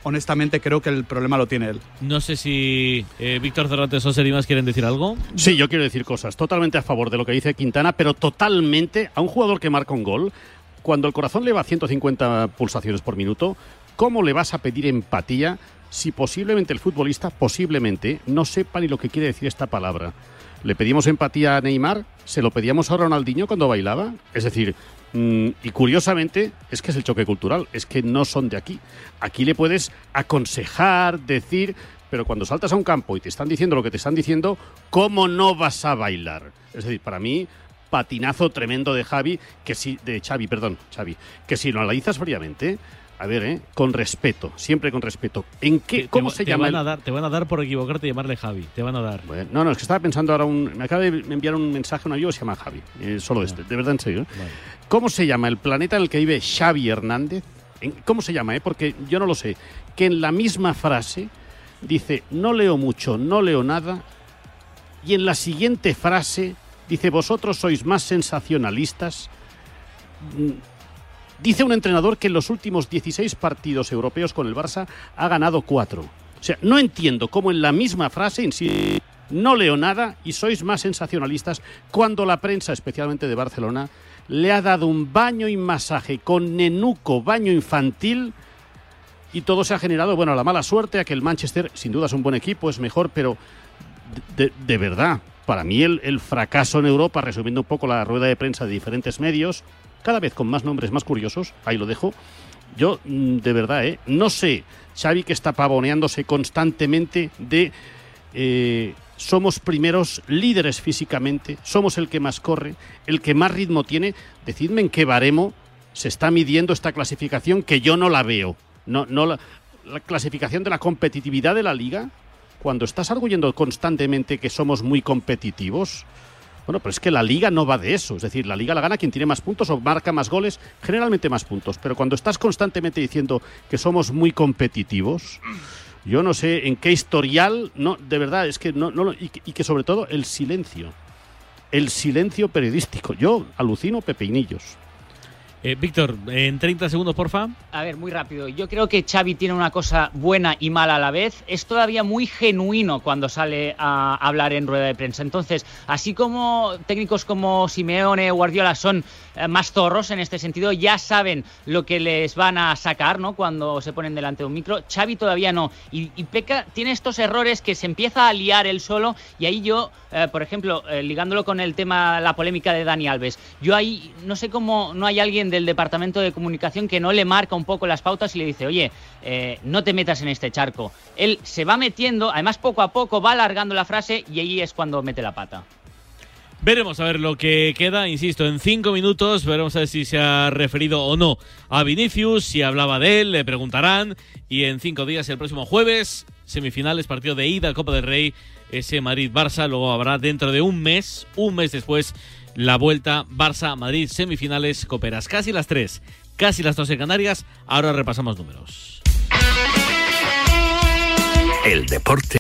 honestamente creo que el problema lo tiene él. No sé si eh, Víctor Cervantes o Serimas quieren decir algo. Sí, yo quiero decir cosas totalmente a favor de lo que dice Quintana, pero totalmente a un jugador que marca un gol, cuando el corazón le va a 150 pulsaciones por minuto, ¿cómo le vas a pedir empatía si posiblemente el futbolista, posiblemente, no sepa ni lo que quiere decir esta palabra? ¿Le pedimos empatía a Neymar? ¿Se lo pedíamos a Ronaldinho cuando bailaba? Es decir, y curiosamente es que es el choque cultural, es que no son de aquí. Aquí le puedes aconsejar, decir, pero cuando saltas a un campo y te están diciendo lo que te están diciendo, ¿cómo no vas a bailar? Es decir, para mí patinazo tremendo de Javi, que si de Xavi, perdón, Xavi, que si lo analizas fríamente, a ver, ¿eh? con respeto, siempre con respeto. ¿En qué Te- cómo te, se te llama? Van el- a dar, te van a dar por equivocarte y llamarle Javi. Te van a dar. Bueno, no, no, es que estaba pensando ahora un. Me acaba de enviar un mensaje a un amigo que se llama Javi. eh, solo este, de verdad en serio. ¿eh? ¿Cómo se llama el planeta en el que vive Xavi Hernández? ¿Cómo se llama, eh? Porque yo no lo sé. Que en la misma frase dice: No leo mucho, no leo nada. Y en la siguiente frase dice: Vosotros sois más sensacionalistas. Dice un entrenador que en los últimos 16 partidos europeos con el Barça ha ganado 4. O sea, no entiendo cómo en la misma frase insiste, no leo nada y sois más sensacionalistas cuando la prensa, especialmente de Barcelona, le ha dado un baño y masaje con nenuco, baño infantil y todo se ha generado, bueno, la mala suerte a que el Manchester, sin duda es un buen equipo, es mejor, pero de, verdad, para mí el fracaso en Europa, resumiendo un poco la rueda de prensa de diferentes medios, cada vez con más nombres más curiosos, ahí lo dejo. Yo, mm, de verdad, ¿eh? no sé, Xavi que está pavoneándose constantemente de eh, somos primeros líderes físicamente, somos el que más corre, el que más ritmo tiene. Decidme en qué baremo se está midiendo esta clasificación que yo no la veo. No, no la, la clasificación de la competitividad de la liga, cuando estás arguyendo constantemente que somos muy competitivos. Bueno, pero es que la liga no va de eso. Es decir, la liga la gana quien tiene más puntos o marca más goles, generalmente más puntos. Pero cuando estás constantemente diciendo que somos muy competitivos, yo no sé en qué historial, no, de verdad, es que no, no y, y que sobre todo el silencio. El silencio periodístico. Yo alucino pepinillos. Eh, Víctor, en 30 segundos, porfa. A ver, muy rápido. Yo creo que Xavi tiene una cosa buena y mala a la vez. Es todavía muy genuino cuando sale a hablar en rueda de prensa. Entonces, así como técnicos como Simeone o Guardiola son eh, más zorros en este sentido, ya saben lo que les van a sacar, ¿no? Cuando se ponen delante de un micro. Xavi todavía no. Y, y Peca tiene estos errores que se empieza a liar él solo. Y ahí yo, eh, por ejemplo, ligándolo con el tema, la polémica de Dani Alves, yo ahí no sé cómo no hay alguien del departamento de comunicación que no le marca un poco las pautas y le dice, oye, eh, no te metas en este charco. Él se va metiendo, además poco a poco va alargando la frase y ahí es cuando mete la pata. Veremos a ver lo que queda, insisto, en cinco minutos veremos a ver si se ha referido o no a Vinicius, si hablaba de él, le preguntarán y en cinco días, el próximo jueves, semifinales, partido de ida, Copa del Rey, ese Madrid-Barça, luego habrá dentro de un mes, un mes después, la vuelta Barça-Madrid, semifinales, coperas, casi las tres, casi las dos en Canarias, ahora repasamos números. El deporte